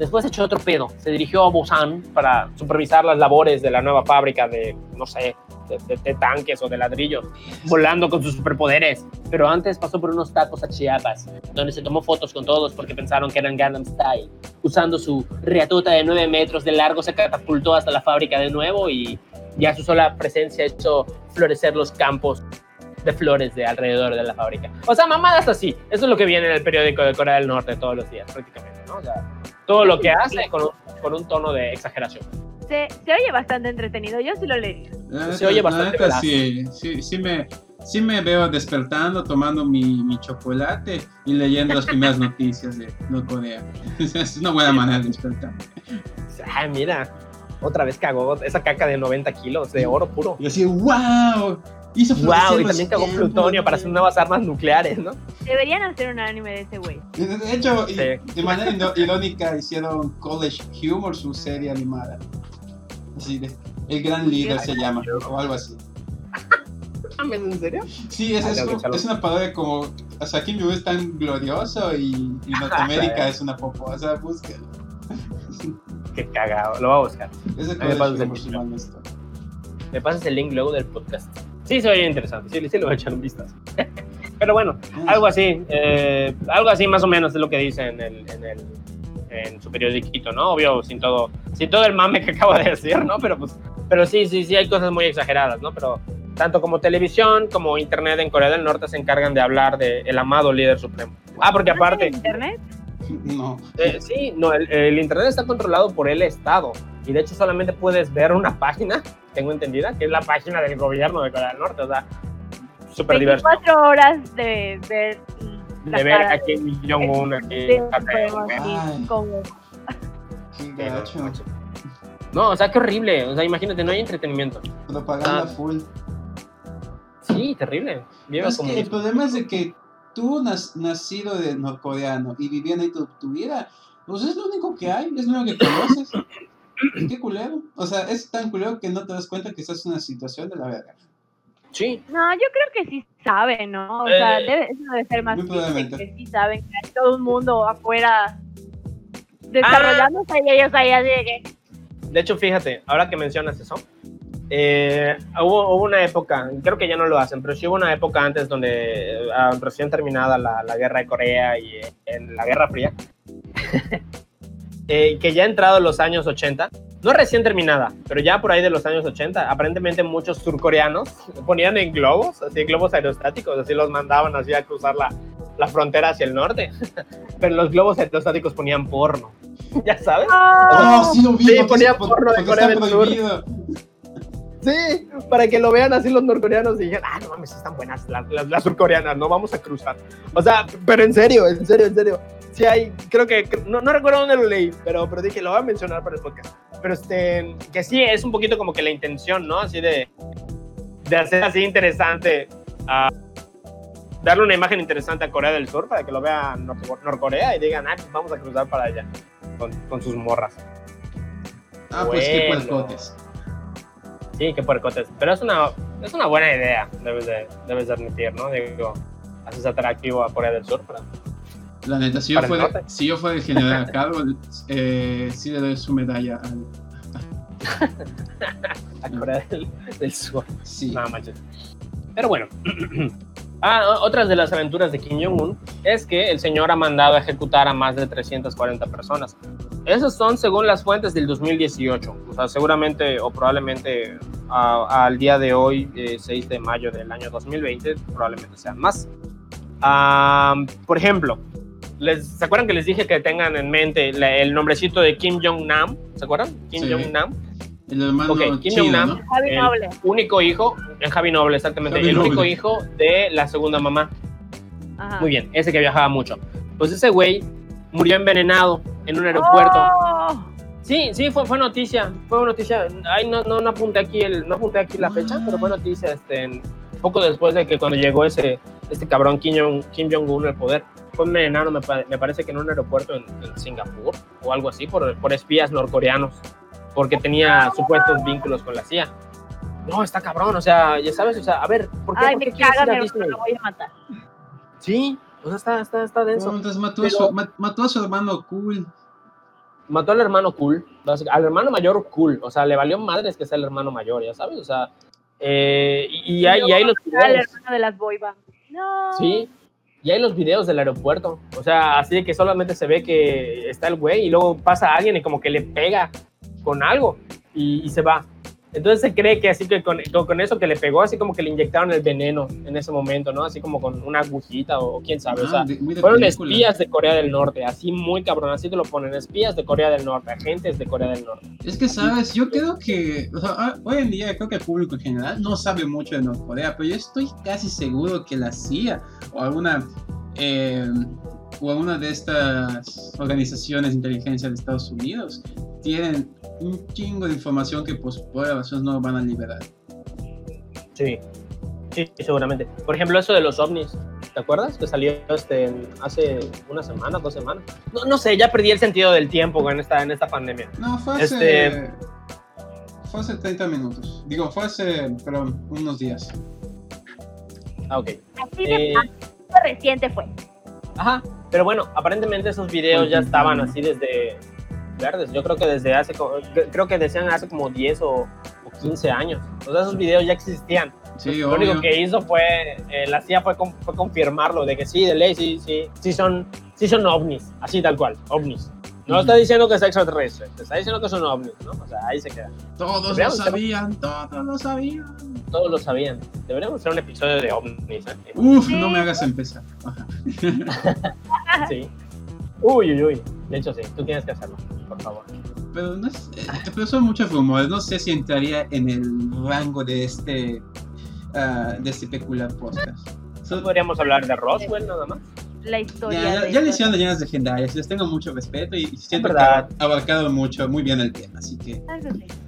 Después echó otro pedo. Se dirigió a Busan para supervisar las labores de la nueva fábrica de, no sé, de, tanques o de ladrillos, volando con sus superpoderes. Pero antes pasó por unos tacos a Chiapas, donde se tomó fotos con todos porque pensaron que eran Gangnam Style. Usando su reatota de 9 metros de largo, se catapultó hasta la fábrica de nuevo y ya su sola presencia hizo florecer los campos de flores de alrededor de la fábrica. O sea, mamadas así. Eso es lo que viene en el periódico de Corea del Norte todos los días, prácticamente, ¿no? O sea, todo lo que hace con un, con un tono de exageración. Se, se oye bastante entretenido, yo sí lo. La Se oye bastante neta, sí, sí, sí me, sí me veo despertando, tomando mi, mi chocolate y leyendo las primeras noticias de Norcorea. Es una buena manera de despertar. Ay, mira, otra vez cagó esa caca de 90 kilos de oro puro. Y así, wow, hizo Wow, y también cagó plutonio para hacer nuevas armas nucleares, ¿no? Deberían hacer un anime de ese güey. De de hecho, Sí. de manera irónica hicieron College Humor, su serie animada. Así de, el gran líder se llama, o algo así. ¿En serio? Sí, es, Ah, es, es una parodia como, o sea, Kim Jong es tan glorioso y, y Norteamérica es una poposa, búsquelo. Qué cagado, lo voy a buscar. Ese me parece College Humor, esto. Me pasas el link luego del podcast. Sí, se oye interesante, sí, sí le voy a echar un vistazo. Pero bueno, algo así, eh, algo así más o menos es lo que dice en, el, en, el, en su periodiquito, ¿no? Obvio, sin todo, sin todo el mame que acabo de decir, ¿no? Pero pues, pero sí, sí, sí, hay cosas muy exageradas, ¿no? Pero tanto como televisión como internet en Corea del Norte se encargan de hablar del el amado líder supremo. Ah, porque ¿No tiene aparte, internet? No. eh, sí, no, el, el internet está controlado por el Estado y de hecho solamente puedes ver una página, tengo entendida, que es la página del gobierno de Corea del Norte, o sea, súper diverso. 24 horas de ver. De ver a Kim Jong-un aquí. No, o sea, qué horrible. O sea, imagínate, no hay entretenimiento. Propaganda Ah. full. Sí, terrible. Viva Es que el problema es de que tú, nas- nacido de norcoreano y viviendo ahí tu, tu vida, pues es lo único que hay, es lo único que conoces. Qué culero. O sea, es tan culero que no te das cuenta que estás en una situación de la verga. Sí, No, yo creo que sí saben, ¿no? O sea, Eh, debe, eso debe ser más probablemente. que sí saben que hay todo un mundo afuera desarrollándose y ellos de que... de hecho, fíjate, ahora que mencionas eso, eh, hubo, hubo una época, creo que ya no lo hacen, pero sí hubo una época antes donde, eh, ah, recién terminada la, la guerra de Corea y eh, en la Guerra Fría, eh, que ya entrado los años 80, no recién terminada, pero ya por ahí de los años 80, aparentemente muchos surcoreanos ponían en globos, así globos aerostáticos, así los mandaban así a cruzar la, la frontera hacia el norte, pero los globos aerostáticos ponían porno, ya sabes. ¡Oh! Oh, sí lo vi, Sí, porque, ponía es- porno de Corea del Sur. Sí, para que lo vean así los norcoreanos y digan, ah, no mames, están buenas las, las, las surcoreanas, no vamos a cruzar. O sea, pero en serio, en serio, en serio. Sí hay, creo que, no, no recuerdo dónde lo leí, pero, pero dije, lo voy a mencionar para el podcast. Pero este, que sí, es un poquito como que la intención, ¿no? Así de, de hacer así interesante, a darle una imagen interesante a Corea del Sur para que lo vean Nor- Norcorea y digan, ah, pues vamos a cruzar para allá con, con sus morras. Ah, pues qué Bueno. puercotes. Sí, qué puercotes. Pero es una, es una buena idea, debes de, debes de admitir, ¿no? Digo, haces atractivo a Corea del Sur. Para... La neta, si yo, fuera, norte. si yo general a cargo, eh, sí le doy su medalla al. a Corea del, del Sur. Sí. No. Pero bueno. ah, otras de las aventuras de Kim Jong-un es que el señor ha mandado a ejecutar a más de 340 personas. Esas son según las fuentes del 2018. O sea, seguramente o probablemente a- al día de hoy, eh, 6 de mayo del año 2020, probablemente sean más. Ah, por ejemplo, les, ¿se acuerdan que les dije que tengan en mente la- el nombrecito de Kim Jong-nam? ¿Se acuerdan? Kim Sí. Jong-nam. El hermano Ok, Kim chido, Jong-nam. ¿no? Javi El- Noble. único hijo, en Javi Noble, exactamente, Javi el único Noble. hijo de la segunda mamá. Ajá. Muy bien, ese que viajaba mucho. Pues ese güey murió envenenado en un aeropuerto. Oh, Sí, sí, fue, fue noticia, fue noticia. Ay, no, no, no apunté aquí el, no apunté aquí la fecha, pero fue noticia, este, en- poco después de que cuando llegó ese, este cabrón Kim Jong, Kim Jong-un al poder, fue envenenado, me, me parece que en un aeropuerto en, en Singapur o algo así, por, por espías norcoreanos, porque tenía supuestos vínculos con la CIA. No, está cabrón, o sea, ya sabes, o sea, a ver, ¿por qué, Ay, por me qué quieres caga, me lo voy a matar. Sí, o sea, está, está, está denso. Entonces mató, Pero- a su, ma- mató a su hermano cool. mató al hermano cool, al hermano mayor cool, o sea, le valió madres que sea el hermano mayor, ya sabes, o sea, eh, y, y hay, y hay los Era el videos, hermano de las boy bands. No. sí, y hay los videos del aeropuerto, o sea, así de que solamente se ve que está el güey y luego pasa alguien y como que le pega con algo y, y se va. Entonces se cree que así que con, con- eso que le pegó, así como que le inyectaron el veneno en ese momento, ¿no? Así como con una agujita o, quién sabe, o sea, Ah, de- de fueron película. espías de Corea del Norte, así muy cabrón, así te lo ponen, espías de Corea del Norte, agentes de Corea del Norte. Es que, ¿sabes? Yo creo que, o sea, ah, hoy en día creo que el público en general no sabe mucho de Norcorea, pero yo estoy casi seguro que la CIA o alguna, eh, o alguna de estas organizaciones de inteligencia de Estados Unidos tienen un chingo de información que pues por razones no van a liberar. Sí. Sí, seguramente. Por ejemplo, eso de los ovnis, ¿te acuerdas? Que salió este, hace una semana, dos semanas. No, no sé, ya perdí el sentido del tiempo en esta, en esta pandemia. No, fue hace, Este- fue hace 30 minutos. Digo, fue hace, perdón, unos días. Ah, ok. Así de Eh, así de reciente fue. Ajá, pero bueno, aparentemente esos videos ya estaban así desde verdes. Yo creo que desde hace, creo que decían hace como 10 o, o 15 años. O sea, esos videos ya existían. Sí, Lo obvio. único que hizo fue, eh, la CIA fue, con- fue confirmarlo, de que sí, de ley, sí, sí, sí son, sí son ovnis, así tal cual, ovnis. No está diciendo que es extraterrestre, te está diciendo que son ovnis, ¿no? O sea, ahí se queda. Todos lo sabían, todos lo sabían. Todos lo sabían. Deberíamos hacer un episodio de ovnis, ¿eh? Uf, Sí. no me hagas empezar. Sí. Uy, uy, uy. De hecho, sí, tú tienes que hacerlo, por favor. Pero, no es, eh, pero son muchos rumores. No sé si entraría en el rango de este ah, de este peculiar podcast. So- Podríamos hablar de Roswell nada más. La historia. ya, ya, de ya le hicieron leyendas legendarias. Les tengo mucho respeto y siento que ha abarcado mucho, muy bien el tema. Así que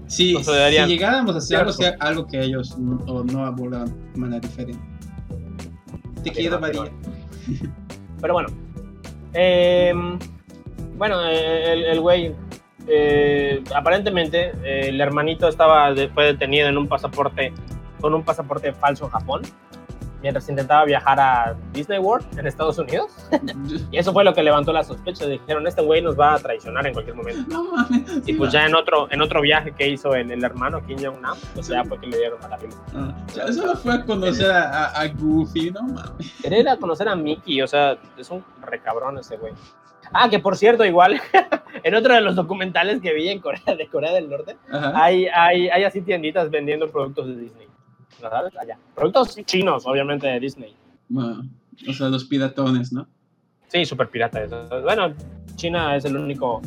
sí. si, llegáramos a hacer algo, Cierto. sea algo que ellos no, no abordaron de manera diferente. Te quiero, María. Pero bueno. Em, bueno, eh, el el güey. eh, aparentemente, eh, el hermanito estaba de- fue detenido en un pasaporte con un pasaporte falso en Japón mientras intentaba viajar a Disney World en Estados Unidos. Y eso fue lo que levantó la sospecha. Dijeron, este güey nos va a traicionar en cualquier momento. No mames. Y pues ya en otro, en otro viaje que hizo el, el hermano Kim Jong-nam, pues ya fue que le dieron a la pila. Ah, solo fue a conocer a, a- a Goofy, no mames. Quería ir a conocer a Mickey, o sea, es un recabrón ese güey. Ah, que por cierto, igual, en otro de los documentales que vi en Corea, de Corea del Norte, Ajá. hay, hay, hay así tienditas vendiendo productos de Disney. ¿No sabes? Allá. Productos chinos, obviamente, de Disney. Bueno, o sea, los piratones, ¿no? Sí, súper pirata eso. Bueno, China es el único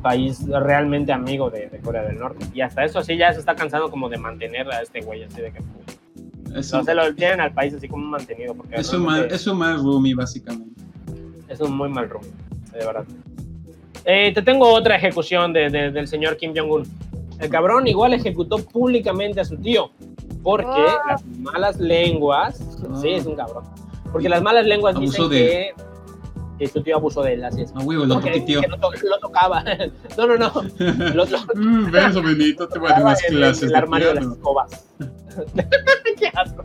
país realmente amigo de, de Corea del Norte. Y hasta eso sí ya se está cansando como de mantener a este güey así de que... Es No un, se lo tienen al país así como mantenido porque es un mal, es un mal roomie, básicamente. es un muy mal rumbo, de verdad. Eh, te tengo otra ejecución de- de- del señor Kim Jong-un. El cabrón igual ejecutó públicamente a su tío porque Ah. las malas lenguas, Ah. sí, es un cabrón, porque las malas lenguas dicen de que, que su tío abusó de él, así es. Ah, lo toqueteó. que lo, to- lo tocaba. No, no, no. Lo, lo Mm, ven, Benito, te voy a dar unas clases el armario de las escobas. Qué asco.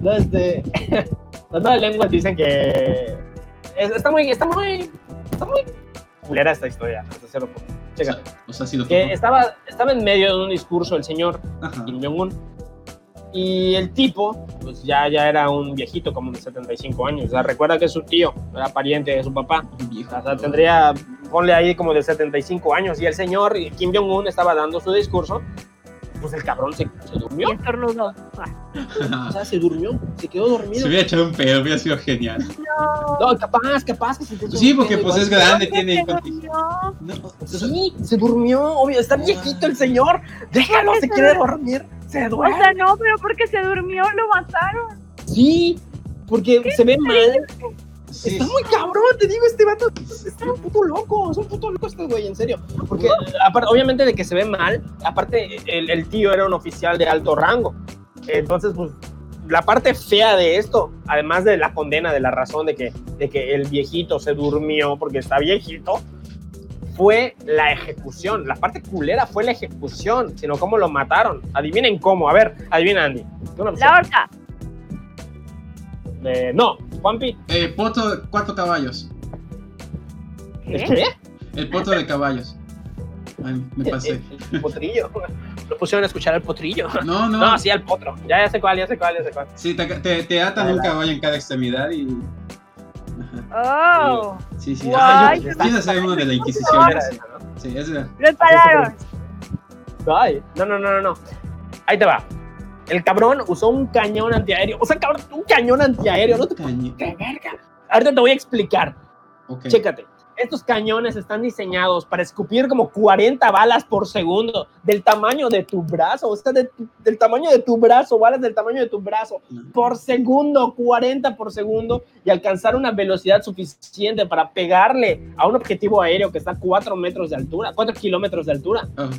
No, este, las malas lenguas dicen que es- está muy, está muy, está muy culera esta historia. hasta cierto punto. Checa. o sea, sí lo Que estaba, estaba en medio de un discurso el señor Ajá. Kim Jong-un. Y el tipo, pues ya, ya era un viejito, como de 75 años. O sea, recuerda que su tío era pariente de su papá. Viejo. O sea, tendría, ponle ahí como de 75 años. Y el señor Kim Jong-un estaba dando su discurso. Pues el cabrón se, se Y durmió. estornudó. Ah. O sea, se durmió. Se quedó Se dormido. hubiera echado un pedo, hubiera sido genial. No, capaz, capaz. Que se te Sí, porque pues igual. es grande, Se tiene durmió. No, o Sí, se durmió, obvio. Está viejito el señor. Déjalo, se quiere dormir. Se O duerme. sea, no, pero porque se durmió, lo mataron. Sí, porque se ve mal. Sí, Está muy cabrón, te digo, este vato está un puto loco, es un puto loco este güey, en serio. Porque, aparte, obviamente de que se ve mal, aparte, el, el tío era un oficial de alto rango. Entonces, pues, la parte fea de esto, además de la condena, de la razón de que, de que el viejito se durmió porque está viejito, fue la ejecución. La parte culera fue la ejecución, sino cómo lo mataron. Adivinen cómo, a ver, adivina Andy. La horca. Eh, no, Juanpi. Eh, poto de cuatro caballos. ¿El ¿Qué? qué? El poto de caballos. Ay, me pasé. El, el potrillo. Lo pusieron a escuchar al potrillo. No, no. No, sí, al potro. Ya, ya sé cuál, ya sé cuál, ya sé cuál. Sí, te, te, te atan un caballo en cada extremidad y. Oh, Sí, sí. Ah, yo ser uno de la Inquisición. Era esa, ¿no? Sí, es verdad. lo empalaron. Ay, no, no, no, no, no. Ahí te va. El cabrón usó un cañón antiaéreo. O sea, cabrón, un cañón antiaéreo. No te. ¡Qué verga! Ahorita te voy a explicar. Ok. Chécate. Estos cañones están diseñados para escupir como 40 balas por segundo del tamaño de tu brazo, o sea, de tu- del tamaño de tu brazo, balas del tamaño de tu brazo por segundo, 40 por segundo, y alcanzar una velocidad suficiente para pegarle a un objetivo aéreo que está a 4 metros de altura, 4 kilómetros de altura. Oh,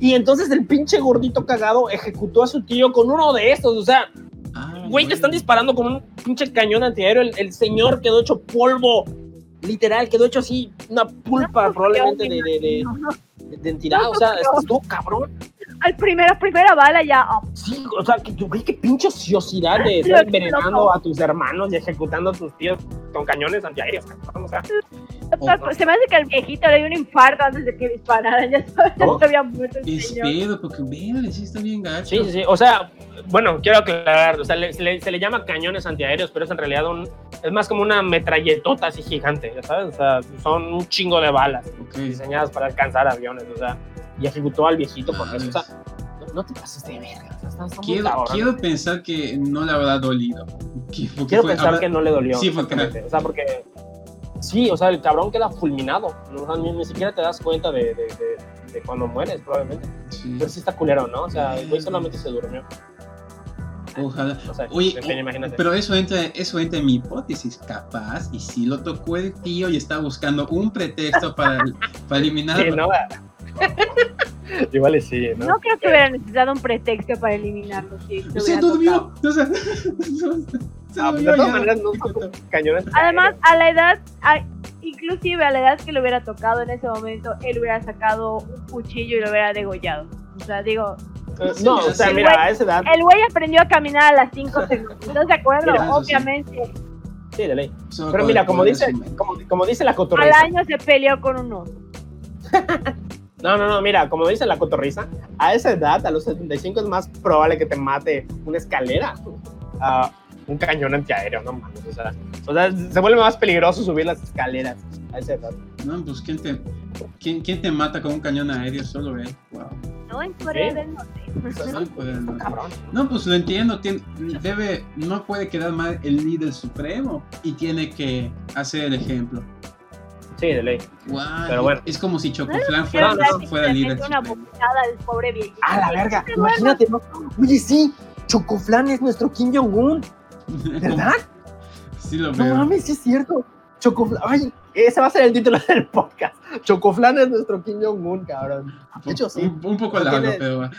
Y entonces el pinche gordito cagado ejecutó a su tío con uno de estos, o sea, ah, Güey, te están disparando con un pinche cañón antiaéreo. El, el señor quedó hecho polvo. Literal, quedó hecho así, una pulpa No, probablemente de, de, de, imagino. de- de entidad. O sea, No, estuvo cabrón. Al primera, primera bala ya. oh, Sí, o sea, que, güey, qué pinche ociosidad de estar envenenando loco. a tus hermanos y ejecutando a tus tíos con cañones antiaéreos. cabrón, O sea, Oh, Se me hace que al viejito le dio un infarto antes de que dispararan. Ya sabes, se había muerto el Es señor. pedo, porque véale, sí está bien gacho. sí, sí, sí. O sea, bueno, quiero aclarar. O sea, le- se, le, se le llama cañones antiaéreos, pero es en realidad un. Es más como una metralletota así gigante, ¿ya sabes? O sea, son un chingo de balas. Ok. diseñadas para alcanzar aviones, o sea, y ejecutó al viejito porque, Madres. o sea, no, no te pases de verga, o sea, Quiero, quiero pensar que no le habrá dolido. Que- porque Quiero fue- pensar habrá- que no le dolió, Sí, exactamente, o sea, porque, sí, o sea, el cabrón queda fulminado, ¿no? o sea, ni, ni siquiera te das cuenta de, de, de- de cuando mueres, probablemente, Sí, pero sí está culero, ¿no? O sea, el güey solamente se durmió, ojalá. o sea, Oye, imagínate. pero eso entra, eso entra en mi hipótesis, capaz, y si lo tocó el tío y está buscando un pretexto para, para eliminar. Sí, ¿no? Igual sí, ¿no? No creo que hubiera necesitado un pretexto para eliminarlo. Si. O sea, se Ah, pues, de todas ya. maneras, no cañones Además, a la edad, a- inclusive a la edad que le hubiera tocado en ese momento, él hubiera sacado un cuchillo y lo hubiera degollado. O sea, digo, Eh, no, o sea, mira, güey- a esa edad, el güey aprendió a caminar a las 5 segundos. ¿Estás de acuerdo? Mira, eso sí. Obviamente. sí, de ley. Solo Pero mira, como dice, como, como dice la Al cotorriza, año se peleó con un oso. No, no, no, mira, como dice la cotorriza, a esa edad, a los 75 es más probable que te mate una escalera a un cañón antiaéreo, no mames, o sea, o sea, se vuelve más peligroso subir las escaleras a esa edad. No, pues ¿quién te, quién, quién te mata con un cañón aéreo? Solo él. Wow. No en Corea ¿Sí? del Norte. No. Cabrón. No, pues lo entiendo. tiene- debe, no puede quedar mal el líder supremo y tiene que hacer el ejemplo. Sí, de ley. Pero bueno. Es como si Chocoflan fuera, no, no, fuera líder. una al pobre. A la verga, imagínate, ¿no? Oye, sí, Chocoflan es nuestro Kim Jong-un, ¿verdad? sí lo No veo. mames, sí es cierto. Chocoflan, ay, ese va a ser el título del podcast. Chocoflan es nuestro Kim Jong-un, cabrón. De hecho, sí. Un, un poco No largo, tiene- pero va.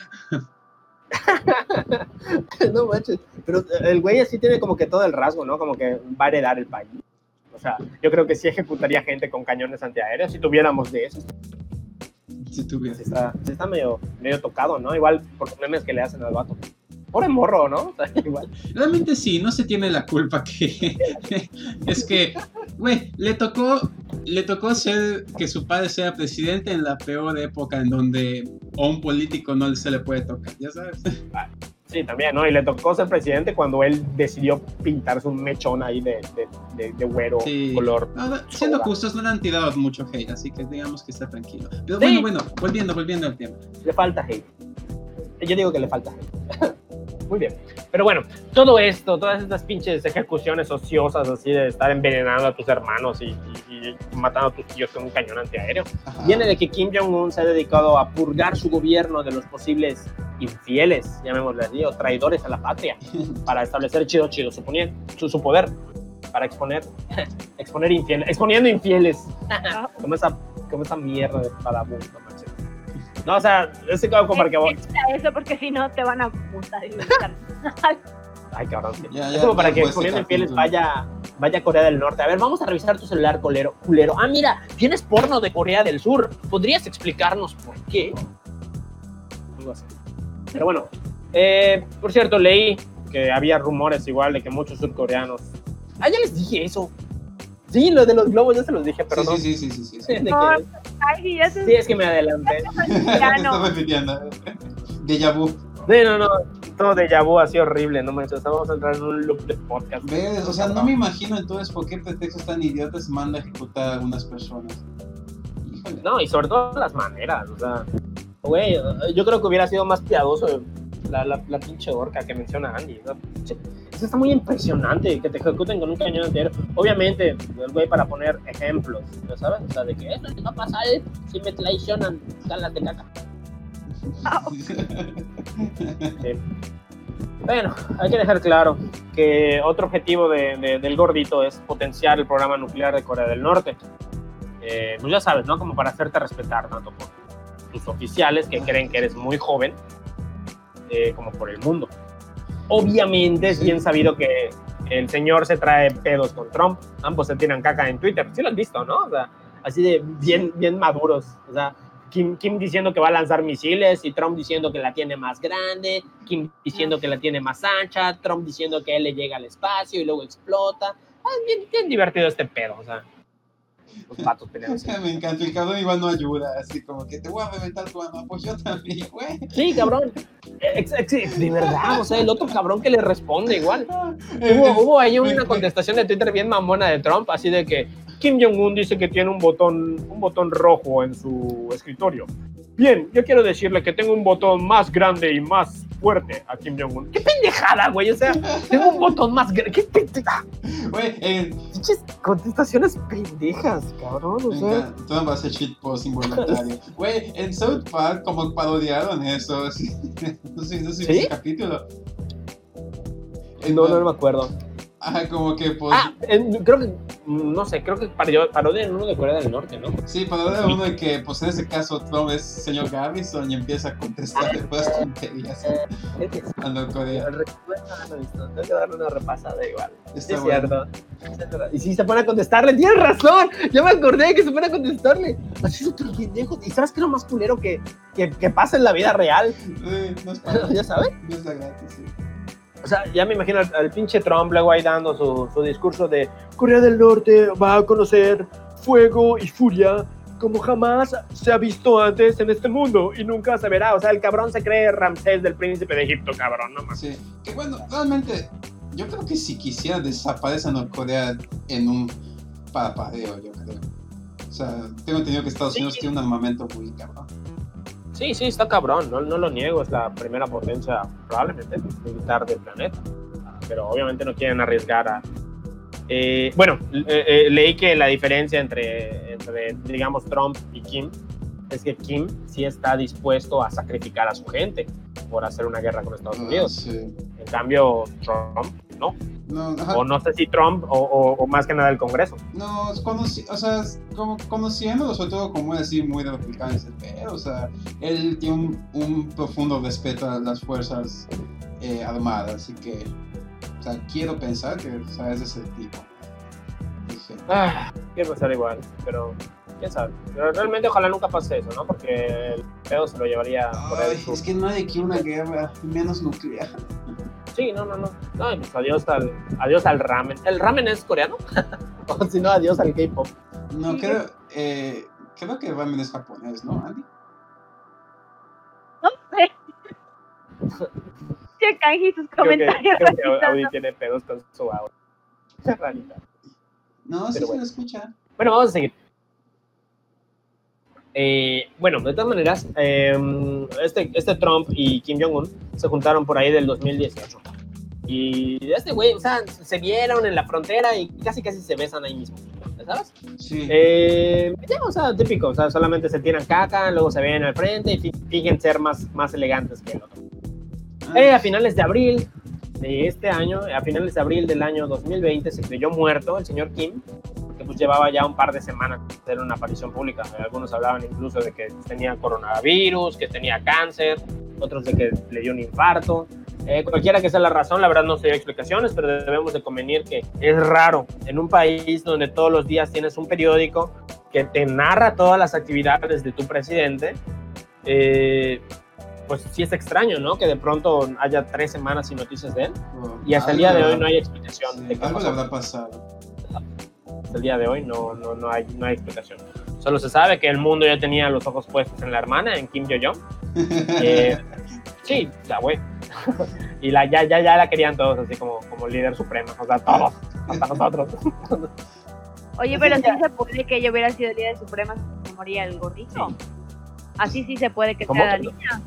no manches. Pero el güey así tiene como que todo el rasgo, ¿no? Como que va a heredar el país. O sea, yo creo que sí ejecutaría gente con cañones antiaéreos si tuviéramos de esos. Si tuviera. Sí está, está medio, medio tocado, ¿no? Igual por los memes que le hacen al vato. Pobre morro, ¿no? O sea, igual. Realmente sí, no se tiene la culpa que es que, güey, le tocó, le tocó ser que su padre sea presidente en la peor época en donde a un político no se le puede tocar, ya sabes. Sí, también, ¿no? Y le tocó ser presidente cuando él decidió pintarse un mechón ahí de, de, de, de güero Sí. color. No, no, siendo justos, no le han tirado mucho hate, así que digamos que está tranquilo. Pero Sí. bueno, bueno, volviendo, volviendo al tema. Le falta hate. Yo digo que le falta hate. Muy bien. Pero bueno, todo esto, todas estas pinches ejecuciones ociosas así de estar envenenando a tus hermanos y, y- y matando a tus tíos con un cañón antiaéreo, Ajá. viene de que Kim Jong-un se ha dedicado a purgar su gobierno de los posibles infieles, llamémosle así, o traidores a la patria, para establecer chido chido su, ponie- su, su poder, para exponer, exponer infieles, exponiendo infieles, como esa, como esa mierda de vagabundo. No, o sea, ese como para que vos... Evita eso porque si no te van a multar y. Ay, cabrón. sí. Ya, es ya, como para ya que fue exponiendo ese infieles capítulo. vaya, vaya a Corea del Norte. A ver, vamos a revisar tu celular, colero, culero. Ah, mira, tienes porno de Corea del Sur. ¿Podrías explicarnos por qué? Algo así. Pero bueno, eh, por cierto, leí que había rumores igual de que muchos surcoreanos... Ah, ya les dije eso. Sí, lo de los globos ya se los dije, pero Sí, no. sí, sí, sí, sí, sí. Que- No, Ay, sí, es que me adelanté. ya Te no. estaba repitiendo. Deja vu. Sí, no, no, todo de vu así horrible, no manches. Vamos a entrar en un loop de podcast. ¿Ves? O sea, no me imagino entonces por qué pretextos tan idiotas manda a ejecutar a algunas personas. Híjole. No, y sobre todo las maneras, o sea, güey, yo creo que hubiera sido más piadoso la, la, la pinche orca que menciona Andy. ¿no? Eso está muy impresionante, que te ejecuten con un cañón entero. Obviamente, el güey para poner ejemplos, ¿no sabes? O sea, de que eso le va a pasar si me traicionan, galas de caca. Bueno, hay que dejar claro que otro objetivo de- de- del gordito es potenciar el programa nuclear de Corea del Norte. Eh, pues ya sabes, ¿no? Como para hacerte respetar tanto por tus oficiales que creen que eres muy joven, eh, como por el mundo. Obviamente es bien sabido que el señor se trae pedos con Trump, ambos se tiran caca en Twitter, sí lo has visto, ¿no? O sea, así de bien, bien maduros, o sea, Kim, Kim diciendo que va a lanzar misiles y Trump diciendo que la tiene más grande, Kim diciendo que la tiene más ancha, Trump diciendo que él le llega al espacio y luego explota. Ah, es bien, bien divertido este pedo, o sea, los patos peleándose. Me encanta, el cabrón igual no ayuda, así como que te voy a reventar tu alma, pues yo también, güey. Sí, cabrón. Ex- ex- De verdad, o sea, el otro cabrón que le responde igual. Eh, Hubo, hubo ahí una contestación de Twitter bien mamona de Trump, así de que Kim Jong-un dice que tiene un botón, un botón rojo en su escritorio. Bien, yo quiero decirle que tengo un botón más grande y más fuerte a Kim Jong-un. ¡Qué pendejada, güey! O sea, tengo un botón más grande. ¡Qué pendeja! Güey, eh, contestaciones pendejas, cabrón. O me sea, encanta, Trump hace shitpost involuntario. Güey, en South Park como parodiaron eso, no sé, no sé ¿Sí? ese capítulo. no, no, no me acuerdo. Ajá, como que pues, Ah, en- creo que, no sé, creo que parodian uno de Corea del Norte, ¿no? sí, parodia uno de que pues en ese caso Trump es señor Garrison y empieza a contestar de puras tonterías a visto. Tengo que darle una repasada igual. Está es bueno. cierto. Y si se pone a contestarle, tienes razón. Ya me acordé que se pone a contestarle. Así es otro pendejo. ¿Y sabes qué es lo más culero que, que, que pasa en la vida real? Sí, no es para- ¿Ya sabes? no es la gratis, sí. O sea, ya me imagino al, al pinche Trump luego ahí dando su, su discurso de Corea del Norte va a conocer fuego y furia como jamás se ha visto antes en este mundo y nunca se verá. O sea, el cabrón se cree Ramsés del príncipe de Egipto, cabrón, no más. Sí, que bueno, realmente, yo creo que si quisiera desaparece Norcorea en un parpadeo, yo creo. O sea, tengo entendido que Estados Sí. Unidos tiene un armamento muy cabrón. Sí, sí, está cabrón, no, no lo niego, es la primera potencia probablemente militar del planeta, pero obviamente no quieren arriesgar a... eh, bueno, eh, eh, leí que la diferencia entre, entre, digamos, Trump y Kim es que Kim sí está dispuesto a sacrificar a su gente por hacer una guerra con Estados Ah, Unidos. sí. En cambio, Trump no. No. O no sé si Trump o, o- o más que nada el Congreso. No, conoci- o sea, como conociéndolo, sobre todo como así muy de republicano ese pedo, o sea, él tiene un, un profundo respeto a las fuerzas eh, armadas, así que, o sea, quiero pensar que, o sea, es de ese tipo. Ah, quiero pensar igual, pero quién sabe. Pero realmente ojalá nunca pase eso, ¿no? Porque el pedo se lo llevaría por el es que nadie quiere una guerra, menos nuclear. Sí, no, no, no. No, y pues adiós al, adiós al ramen. ¿El ramen es coreano? o si no, adiós al K-pop. No, Sí. creo, eh, creo que ramen es japonés, ¿no, Andy? No sé. Che, Kanji, sus Creo que, comentarios. creo que Audi ¿no? tiene pedos con su audio. Qué rarita. No, sí Pero se bueno. lo escucha. Bueno, vamos a seguir. Eh, bueno, de todas maneras, eh, este, este Trump y Kim Jong-un se juntaron por ahí del 2018. Y este güey, o sea, se vieron en la frontera y casi casi se besan ahí mismo. ¿Sabes? Sí. Eh, ya, o sea, típico, o sea, solamente se tiran caca, luego se ven al frente y fi- fingen ser más, más elegantes que el otro. Ah, Eh, a finales de abril de este año, a finales de abril del año 2020, se creyó muerto el señor Kim, que pues llevaba ya un par de semanas de hacer una aparición pública. Algunos hablaban incluso de que tenía coronavirus, que tenía cáncer, otros de que le dio un infarto. Eh, cualquiera que sea la razón, la verdad no sé explicaciones, pero debemos de convenir que es raro en un país donde todos los días tienes un periódico que te narra todas las actividades de tu presidente. eh, pues sí es extraño, ¿no? Que de pronto haya tres semanas sin noticias de él oh, y hasta el día de le hoy no hay explicación sí, de qué algo le pasó. habrá pasado. Hasta el día de hoy no, no, no, hay, no hay explicación. Solo se sabe que el mundo ya tenía los ojos puestos en la hermana, en Kim Yo-jong. Eh, sí, la güey. y la, ya, ya, ya la querían todos así como, como líder suprema, o sea, todos, hasta nosotros. Oye, pero sí se puede que ella hubiera sido líder suprema si se moría el gordito. Así sí se puede que ¿Cómo sea la niña.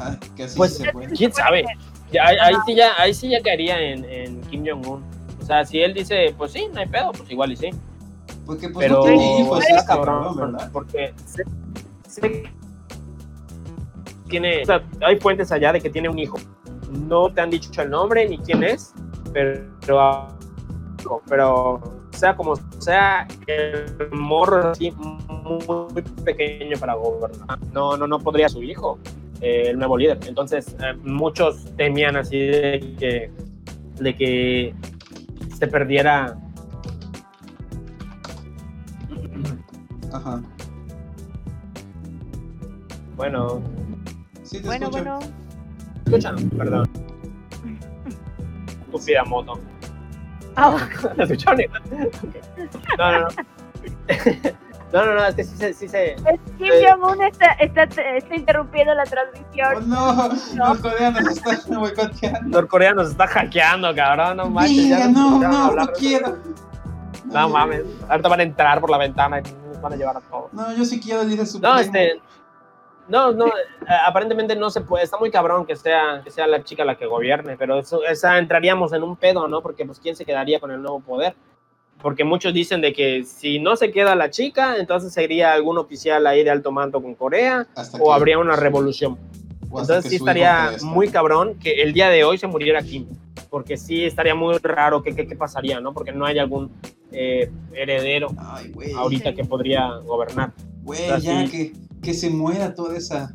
Ah, que así Pues, se puede. ¿Quién sabe? Ya, ahí, ahí sí ya, ahí sí ya caería en, en Kim Jong-un. Sea, si él dice, pues sí, no hay pedo, pues igual y sí. Porque pues Pero no tiene hijos este cabrón, cabrón, ¿verdad? porque sé, sé que tiene, o sea, hay fuentes allá de que tiene un hijo. No te han dicho el nombre ni quién es, pero, pero, sea como sea, el morro así muy pequeño para gobernar. No, no, no podría su hijo, eh, el nuevo líder. Entonces, eh, muchos temían así de que, de que se perdiera Ajá. Bueno, Sí, te Bueno, escucho. bueno. escuchan, perdón. Estúpida moto. Ah, ¿La escucharon? No, no, no. No, no, no, es que sí se. Sí se es Kim Jong-un está, está, está interrumpiendo la Oh, transmisión. no, No. los coreanos están boicoteando. Norcorea nos está hackeando, cabrón. No manches. Mira, ya no, no, no quiero. No mames. Ahorita van a entrar por la ventana y nos van a llevar a todos. No, yo sí quiero líder supremo. No, este. No, no, eh, aparentemente no se puede. Está muy cabrón que sea, que sea la chica la que gobierne, pero eso, esa entraríamos en un pedo, ¿no? Porque, pues, ¿quién se quedaría con el nuevo poder? Porque muchos dicen de que si no se queda la chica, entonces sería algún oficial ahí de alto mando con Corea Hasta o que- habría una revolución. Entonces que sí estaría muy cabrón que el día de hoy se muriera Kim, porque sí estaría muy raro que qué pasaría, ¿no? Porque no hay algún eh, heredero Ay, ahorita que podría gobernar. Güey, ya que, que se muera toda esa.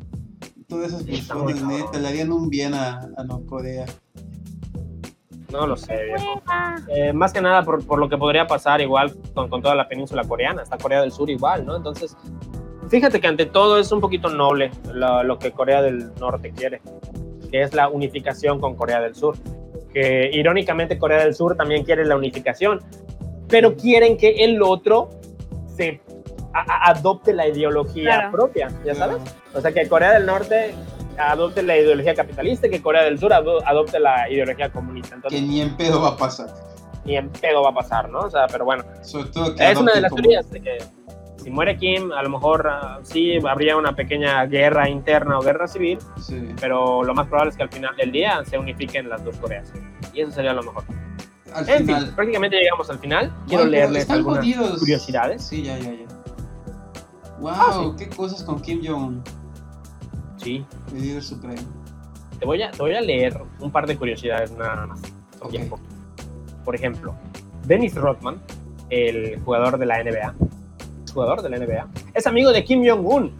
Todas esas personas, neta, le harían un bien a, a Norcorea. No lo sé, viejo. Eh, más que nada por, por lo que podría pasar igual con, con toda la península coreana, está Corea del Sur igual, ¿no? Entonces, fíjate que ante todo es un poquito noble lo, lo que Corea del Norte quiere, que es la unificación con Corea del Sur. Que irónicamente Corea del Sur también quiere la unificación, pero quieren que el otro se a- a- adopte la ideología Claro. propia, ¿ya sabes? O sea, que Corea del Norte adopte la ideología capitalista y que Corea del Sur ado- adopte la ideología comunista. Entonces, Que ni en pedo va a pasar. ni en pedo va a pasar, ¿no? O sea, pero bueno, Sobre todo que es una de las como- teorías de que si muere Kim, a lo mejor ah, sí habría una pequeña guerra interna o guerra civil, Sí. pero lo más probable es que al final del día se unifiquen las dos Coreas. Y eso sería lo mejor. Al En final. fin, prácticamente llegamos al final. Quiero leerles algunas jodidos. curiosidades. Sí, ya, ya, ya. Wow, qué cosas con Kim Jong, Sí, el líder supremo. te voy a, te voy a leer un par de curiosidades nada más. Por ejemplo, Dennis Rodman, el jugador de la NBA, jugador de la NBA, es amigo de Kim Jong-un.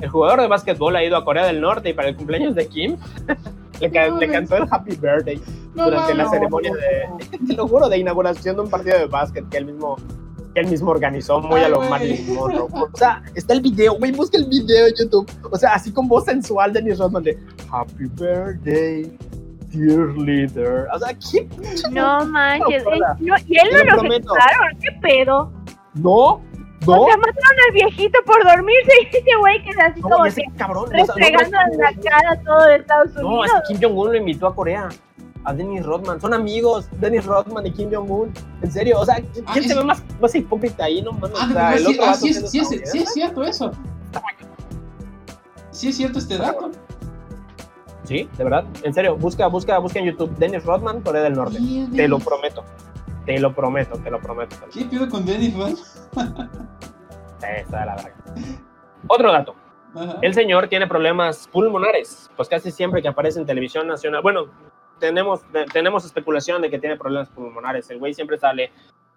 El jugador de básquetbol ha ido a Corea del Norte y para el cumpleaños de Kim le, ca- No le cantó el Happy Birthday No, durante la no, ceremonia de, te lo juro, de inauguración de un partido de básquet que él mismo, que él mismo organizó muy a lo. Marilyn Monroe. O sea, está el video, güey, busca el video en YouTube. O sea, así con voz sensual de Dennis Rodman de Happy Birthday, dear leader. O sea, ¿qué? No manches. No, él- no, y él no lo ejecutaron. ¿Qué pedo? No, no. O sea, mataron al viejito por dormirse y ese güey queda así No, como que cabrón. o sea, no, restregando no, en la cara a todo de Estados No, Unidos. es que Kim Jong-un lo invitó a Corea. A Dennis Rodman. Son amigos, Dennis Rodman y Kim Jong-un. En serio, o sea, ¿quién Ah, se es- ve más, más hipócrita ahí? No mames. Ah, o de sea, verdad, el sí, otro ah, sí, es, sí, es, sí es cierto eso. Sí es cierto este dato. Sí, de verdad. En serio, busca, busca, busca en YouTube Dennis Rodman, Corea del Norte. Te lo prometo. Te lo prometo, te lo prometo. te lo- ¿Qué pido con Dennis, man? De la verga. Otro dato. Ajá. El señor tiene problemas pulmonares. Pues casi siempre que aparece en televisión nacional. Bueno, tenemos, de- tenemos especulación de que tiene problemas pulmonares. El güey siempre sale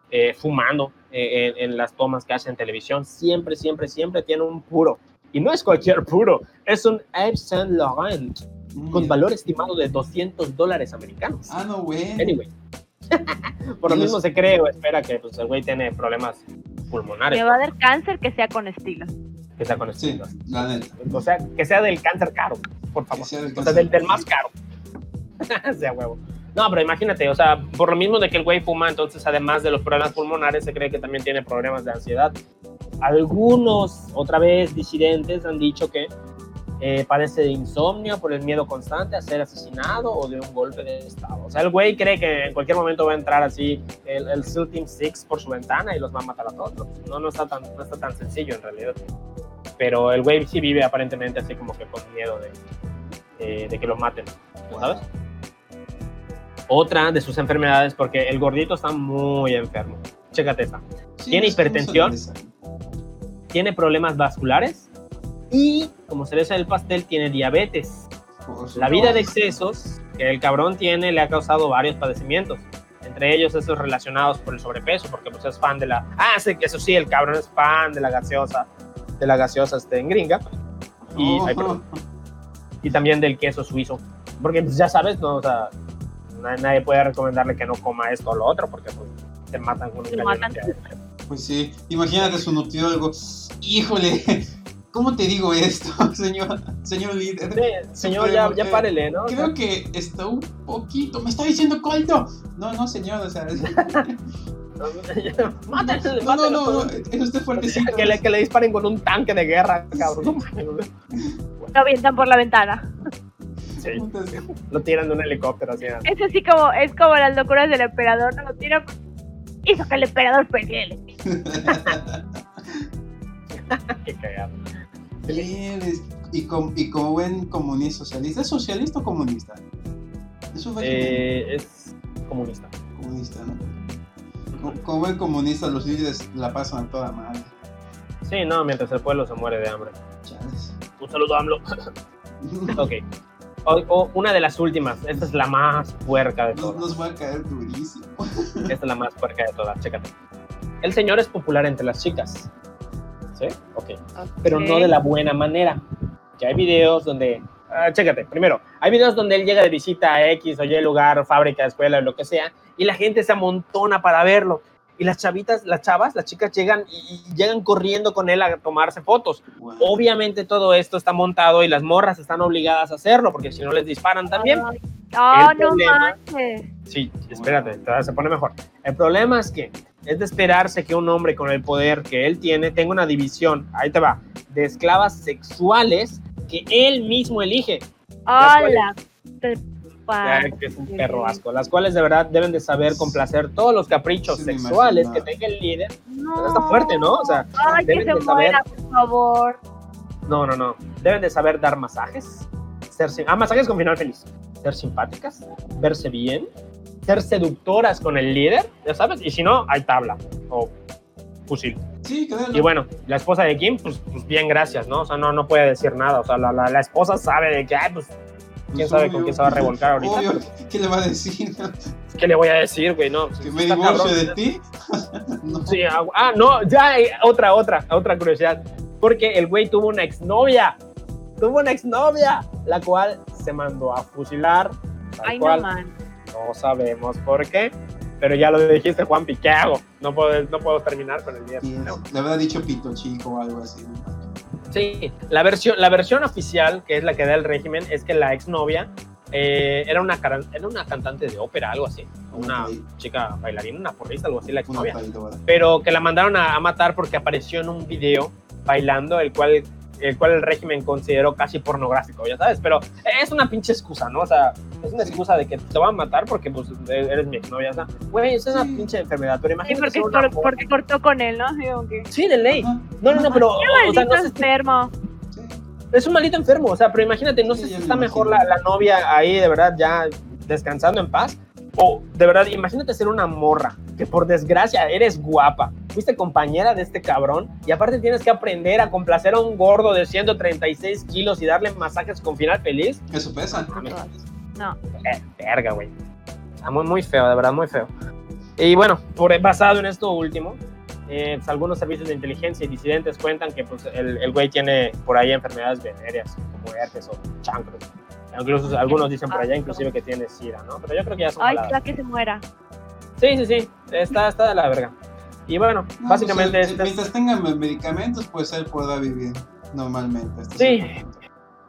eh, fumando eh, en, en las tomas que hace en televisión. Siempre, siempre, siempre tiene un puro. Y no es cualquier puro, es un Yves Saint Laurent con Mira. valor estimado de 200 dólares americanos. Ah, no, güey. Anyway. Por lo mismo se cree o espera que pues, el güey tiene problemas pulmonares. Me va a dar cáncer que sea con estilo. Que sea con Sí, estilos. la neta. O sea, que sea del cáncer caro, por favor. Que sea del o sea, del, del más caro. sea huevo. No, pero imagínate, o sea, por lo mismo de que el güey fuma, entonces además de los problemas pulmonares, se cree que también tiene problemas de ansiedad. Algunos, otra vez, disidentes han dicho que eh, padece de insomnio por el miedo constante a ser asesinado o de un golpe de estado. O sea, el güey cree que en cualquier momento va a entrar así el, el SEAL Team 6 por su ventana y los va a matar a todos. No, no, está, tan, no está tan sencillo en realidad. Pero el güey sí vive aparentemente así como que con miedo de, eh, de que lo maten, ¿sabes? Otra de sus enfermedades, porque el gordito está muy enfermo. Chécate esta. Sí, ¿Tiene hipertensión? se Tiene problemas vasculares y, como cereza del pastel, tiene diabetes. Por La vida de excesos que el cabrón tiene le ha causado varios padecimientos. Entre ellos esos relacionados por el sobrepeso, porque pues es fan de la... Ah, sí, eso sí, el cabrón es fan de la gaseosa, de la gaseosa este, en gringa. Y, Oh, ay, perdón. y también del queso suizo. Porque pues, ya sabes, ¿no? O sea, nadie puede recomendarle que no coma esto o lo otro, porque pues te matan con un matan. Pues sí, imagínate su nutriólogo. Híjole, ¿cómo te digo esto, señor, señor líder? Sí, señor, ya, ya eh, párele, ¿no? O sea, Creo que está un poquito. Me está diciendo colto. No, no, señor, o sea. Mátenlo, No, no, no, no, es usted fuertecito. Que le, que le disparen con un tanque de guerra, cabrón. Lo avientan por la ventana. Sí, lo tiran de un helicóptero así. Es así como, es como las locuras del emperador, no lo tiran. Hizo que el emperador perdiera. Qué cagado. Y, com- y como buen comunista socialista, ¿es socialista o comunista? Es un Eh, es comunista. comunista, ¿no? Como, como buen comunista, los líderes la pasan a toda madre. Sí, no, mientras el pueblo se muere de hambre. Chales. Un saludo, AMLO. ok. O- o una de las últimas. Esta es la más puerca de Nos, todas. nos va a caer durísimo. Esta es la más puerca de todas. Chécate. El señor es popular entre las chicas. ¿Sí? Ok. Pero no de la buena manera. Que hay videos donde. ah, chécate, primero, hay videos donde él llega de visita a X o Y lugar, fábrica, escuela, lo que sea, y la gente se amontona para verlo. Y las chavitas, las chavas, las chicas llegan y, y llegan corriendo con él a tomarse fotos. Wow. Obviamente todo esto está montado y las morras están obligadas a hacerlo, porque si no les disparan también. Oh, El no problema- manches. Sí, espérate, todavía se pone mejor. El problema es que es de esperarse que un hombre con el poder que él tiene tenga una división, ahí te va, de esclavas sexuales que él mismo elige. Hola. Te Pa- que es un perro asco, las cuales de verdad deben de saber complacer todos los caprichos Sí, sexuales que tenga el líder. No. Está fuerte, ¿no? O sea, Ay, que deben se de saber- muera, por favor. No, no, no. Deben de saber dar masajes. Ser sim- ah, masajes con final feliz. Ser simpáticas, verse bien, ser seductoras con el líder, ya sabes. Y si no, hay tabla. O fusil. Sí, créelo. Y bueno, la esposa de Kim, pues, pues bien, gracias, ¿no? O sea, no, no puede decir nada. O sea, la, la, la esposa sabe de que, ay, pues, quién Pues sabe con obvio. quién se va a revolcar ahorita. Obvio, ¿qué le va a decir? ¿Qué le voy a decir, güey? No, ¿Que me divorcio cabrón. de ti? no. Sí, ah, ah, no, ya, eh, otra, otra, otra curiosidad. Porque el güey tuvo una exnovia. Tuvo una exnovia, la cual se mandó a fusilar. Ay, no, man. No sabemos por qué. Pero ya lo dijiste, Juanpi, ¿qué hago? No puedo, no puedo terminar con el día. Sí, No. Le habrá dicho pito chico o algo así. ¿no? Sí, la versión, la versión oficial, que es la que da el régimen, es que la exnovia eh, era, una, era una cantante de ópera, algo así. Una chica bailarina, una porrista, algo así, la exnovia. pero que la mandaron a, a matar porque apareció en un video bailando, el cual, el cual el régimen consideró casi pornográfico, ya sabes, pero es una pinche excusa, ¿no? O sea, es una excusa de que te van a matar porque pues e- eres mi exnovia, o sea, güey, es una Sí. pinche enfermedad, pero Sí, imagínate porque, una cor- morra- porque cortó con él, ¿no? Digo que. Sí, de ley. Ajá. No, no, no, pero, Qué o sea, no enfermo. Sí. es un maldito enfermo, o sea, pero imagínate, no Sí, sé si está mejor la, la novia ahí de verdad ya descansando en paz. O de verdad, imagínate ser una morra que por desgracia eres guapa, fuiste compañera de este cabrón y aparte tienes que aprender a complacer a un gordo de 136 kilos y darle masajes con final feliz. Eso pesa. No. Eh, verga, güey. Está muy, muy feo, de verdad, muy feo. Y bueno, por, basado en esto último, eh, pues, algunos servicios de inteligencia y disidentes cuentan que pues, el, el güey tiene por ahí enfermedades venéreas, como herpes o chancros. Incluso algunos dicen por allá inclusive que tiene sida, ¿no? Pero yo creo que ya son Ay, la que se muera. Sí, sí, sí, está, está de la verga. Y bueno, No, básicamente pues, este es- mientras tengan medicamentos, pues él podrá vivir normalmente. Sí.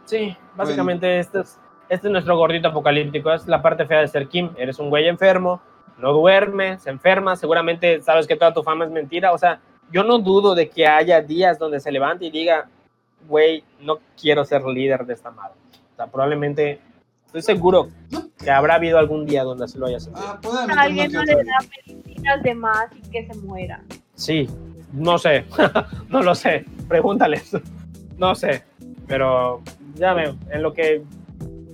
Sí, básicamente este, es, este es nuestro gordito apocalíptico. Es la parte fea de ser Kim. Eres un güey enfermo, no duerme, se enferma. Seguramente sabes que toda tu fama es mentira. O sea, yo no dudo de que haya días donde se levante y diga, güey, no quiero ser líder de esta madre. O sea, probablemente, estoy seguro que habrá habido algún día donde así lo haya sentido. Ah, puede haber Alguien no le da medicinas de más y que se muera. Sí, no sé, no lo sé, pregúntales, no sé, pero ya veo, en lo que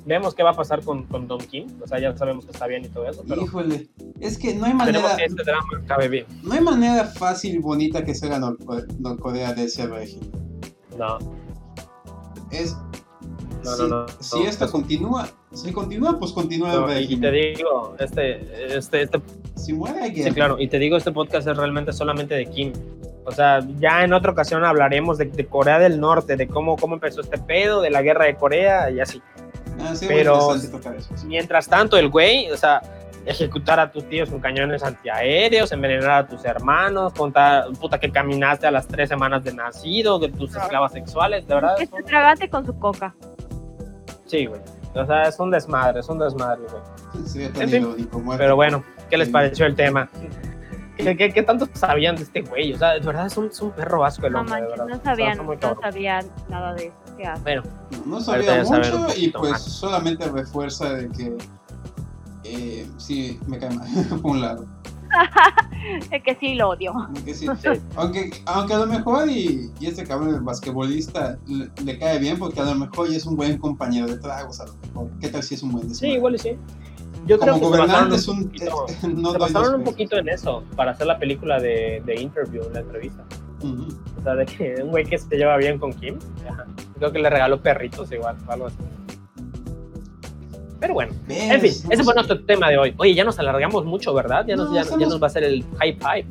vemos qué va a pasar con, con Don Kim, o sea, ya sabemos que está bien y todo eso, pero Híjole, es que no hay manera, que este drama acabe bien. no hay manera fácil y bonita que sea Norco- Norcorea de ese régimen. No, Es, No, si, no, no, si esto es- continúa, si continúa, pues continúa el y, y te régimen. digo, este, este, este, Si muere, que... sí, claro, y te digo, este podcast es realmente solamente de Kim. O sea, ya en otra ocasión hablaremos de, de Corea del Norte, de cómo, cómo empezó este pedo, de la guerra de Corea y así. Ah, sí, pero- eso. Mientras tanto, el güey, o sea, ejecutar a tus tíos con cañones antiaéreos, envenenar a tus hermanos, contar, puta, que caminaste a las tres semanas de nacido, de tus Claro. esclavas sexuales, de verdad. Que tragante con su coca. Sí, güey. O sea, es un desmadre, es un desmadre, güey. Sería tan En fin. Pero bueno, ¿qué les Sí. pareció el tema? ¿Qué, qué, qué tanto sabían de este güey? O sea, de verdad es un, es un perro vasco el No hombre, de manches, verdad. no O sea, sabían, muy no sabían nada de eso. ¿Qué hace? Bueno, No, sabía un mucho y pues más. solamente refuerza de que eh, sí me cae mal por un lado. Es que sí lo odio. Aunque, sí, sí. aunque, aunque a lo mejor y, y este cabrón el basquetbolista le, le cae bien porque a lo mejor ya es un buen compañero de tragos a lo mejor. ¿Qué tal si es un buen sí, desmadre? igual y sí. Yo creo Como que se basaron gobernante un es un... poquito- eh, no se basaron un poquito en eso para hacer la película de, de Interview, la entrevista. pesos. Ujú. O sea, de que un güey que se lleva bien con Kim. ajá. Creo que le regaló perritos igual, o algo así. Pero bueno, en fin, ese fue nuestro tema de hoy. Oye, ya nos alargamos mucho, ¿verdad? Ya, nos, No, ya, estamos- ya nos va a ser el hype hype.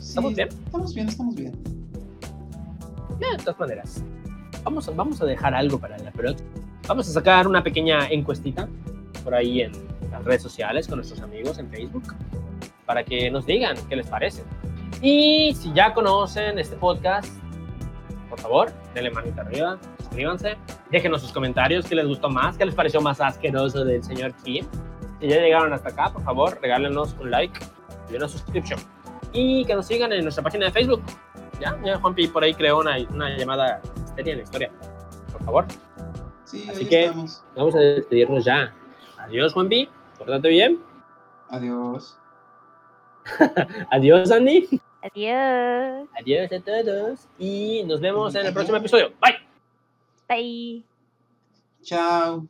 Sí, ¿Estamos bien? Estamos bien, estamos bien. De todas maneras, vamos a, vamos a dejar algo para la próxima. Vamos a sacar una pequeña encuestita por ahí en las redes sociales con nuestros amigos en Facebook para que nos digan qué les parece. Y si ya conocen este podcast, por favor, denle manita arriba, suscríbanse, déjenos sus comentarios, qué les gustó más, qué les pareció más asqueroso del señor Kim. Si ya llegaron hasta acá, por favor, regálenos un like y una suscripción. Y que nos sigan en nuestra página de Facebook. Ya, ya Juanpi por ahí creó una, una llamada seria en la historia. Por favor, Sí, Así que- estamos. vamos a despedirnos ya. Adiós, Juanpi. Pórtate bien. Adiós. Adiós, Andy. Adiós. Adiós a todos. Y nos vemos en el próximo episodio. Bye. Bye. Chao.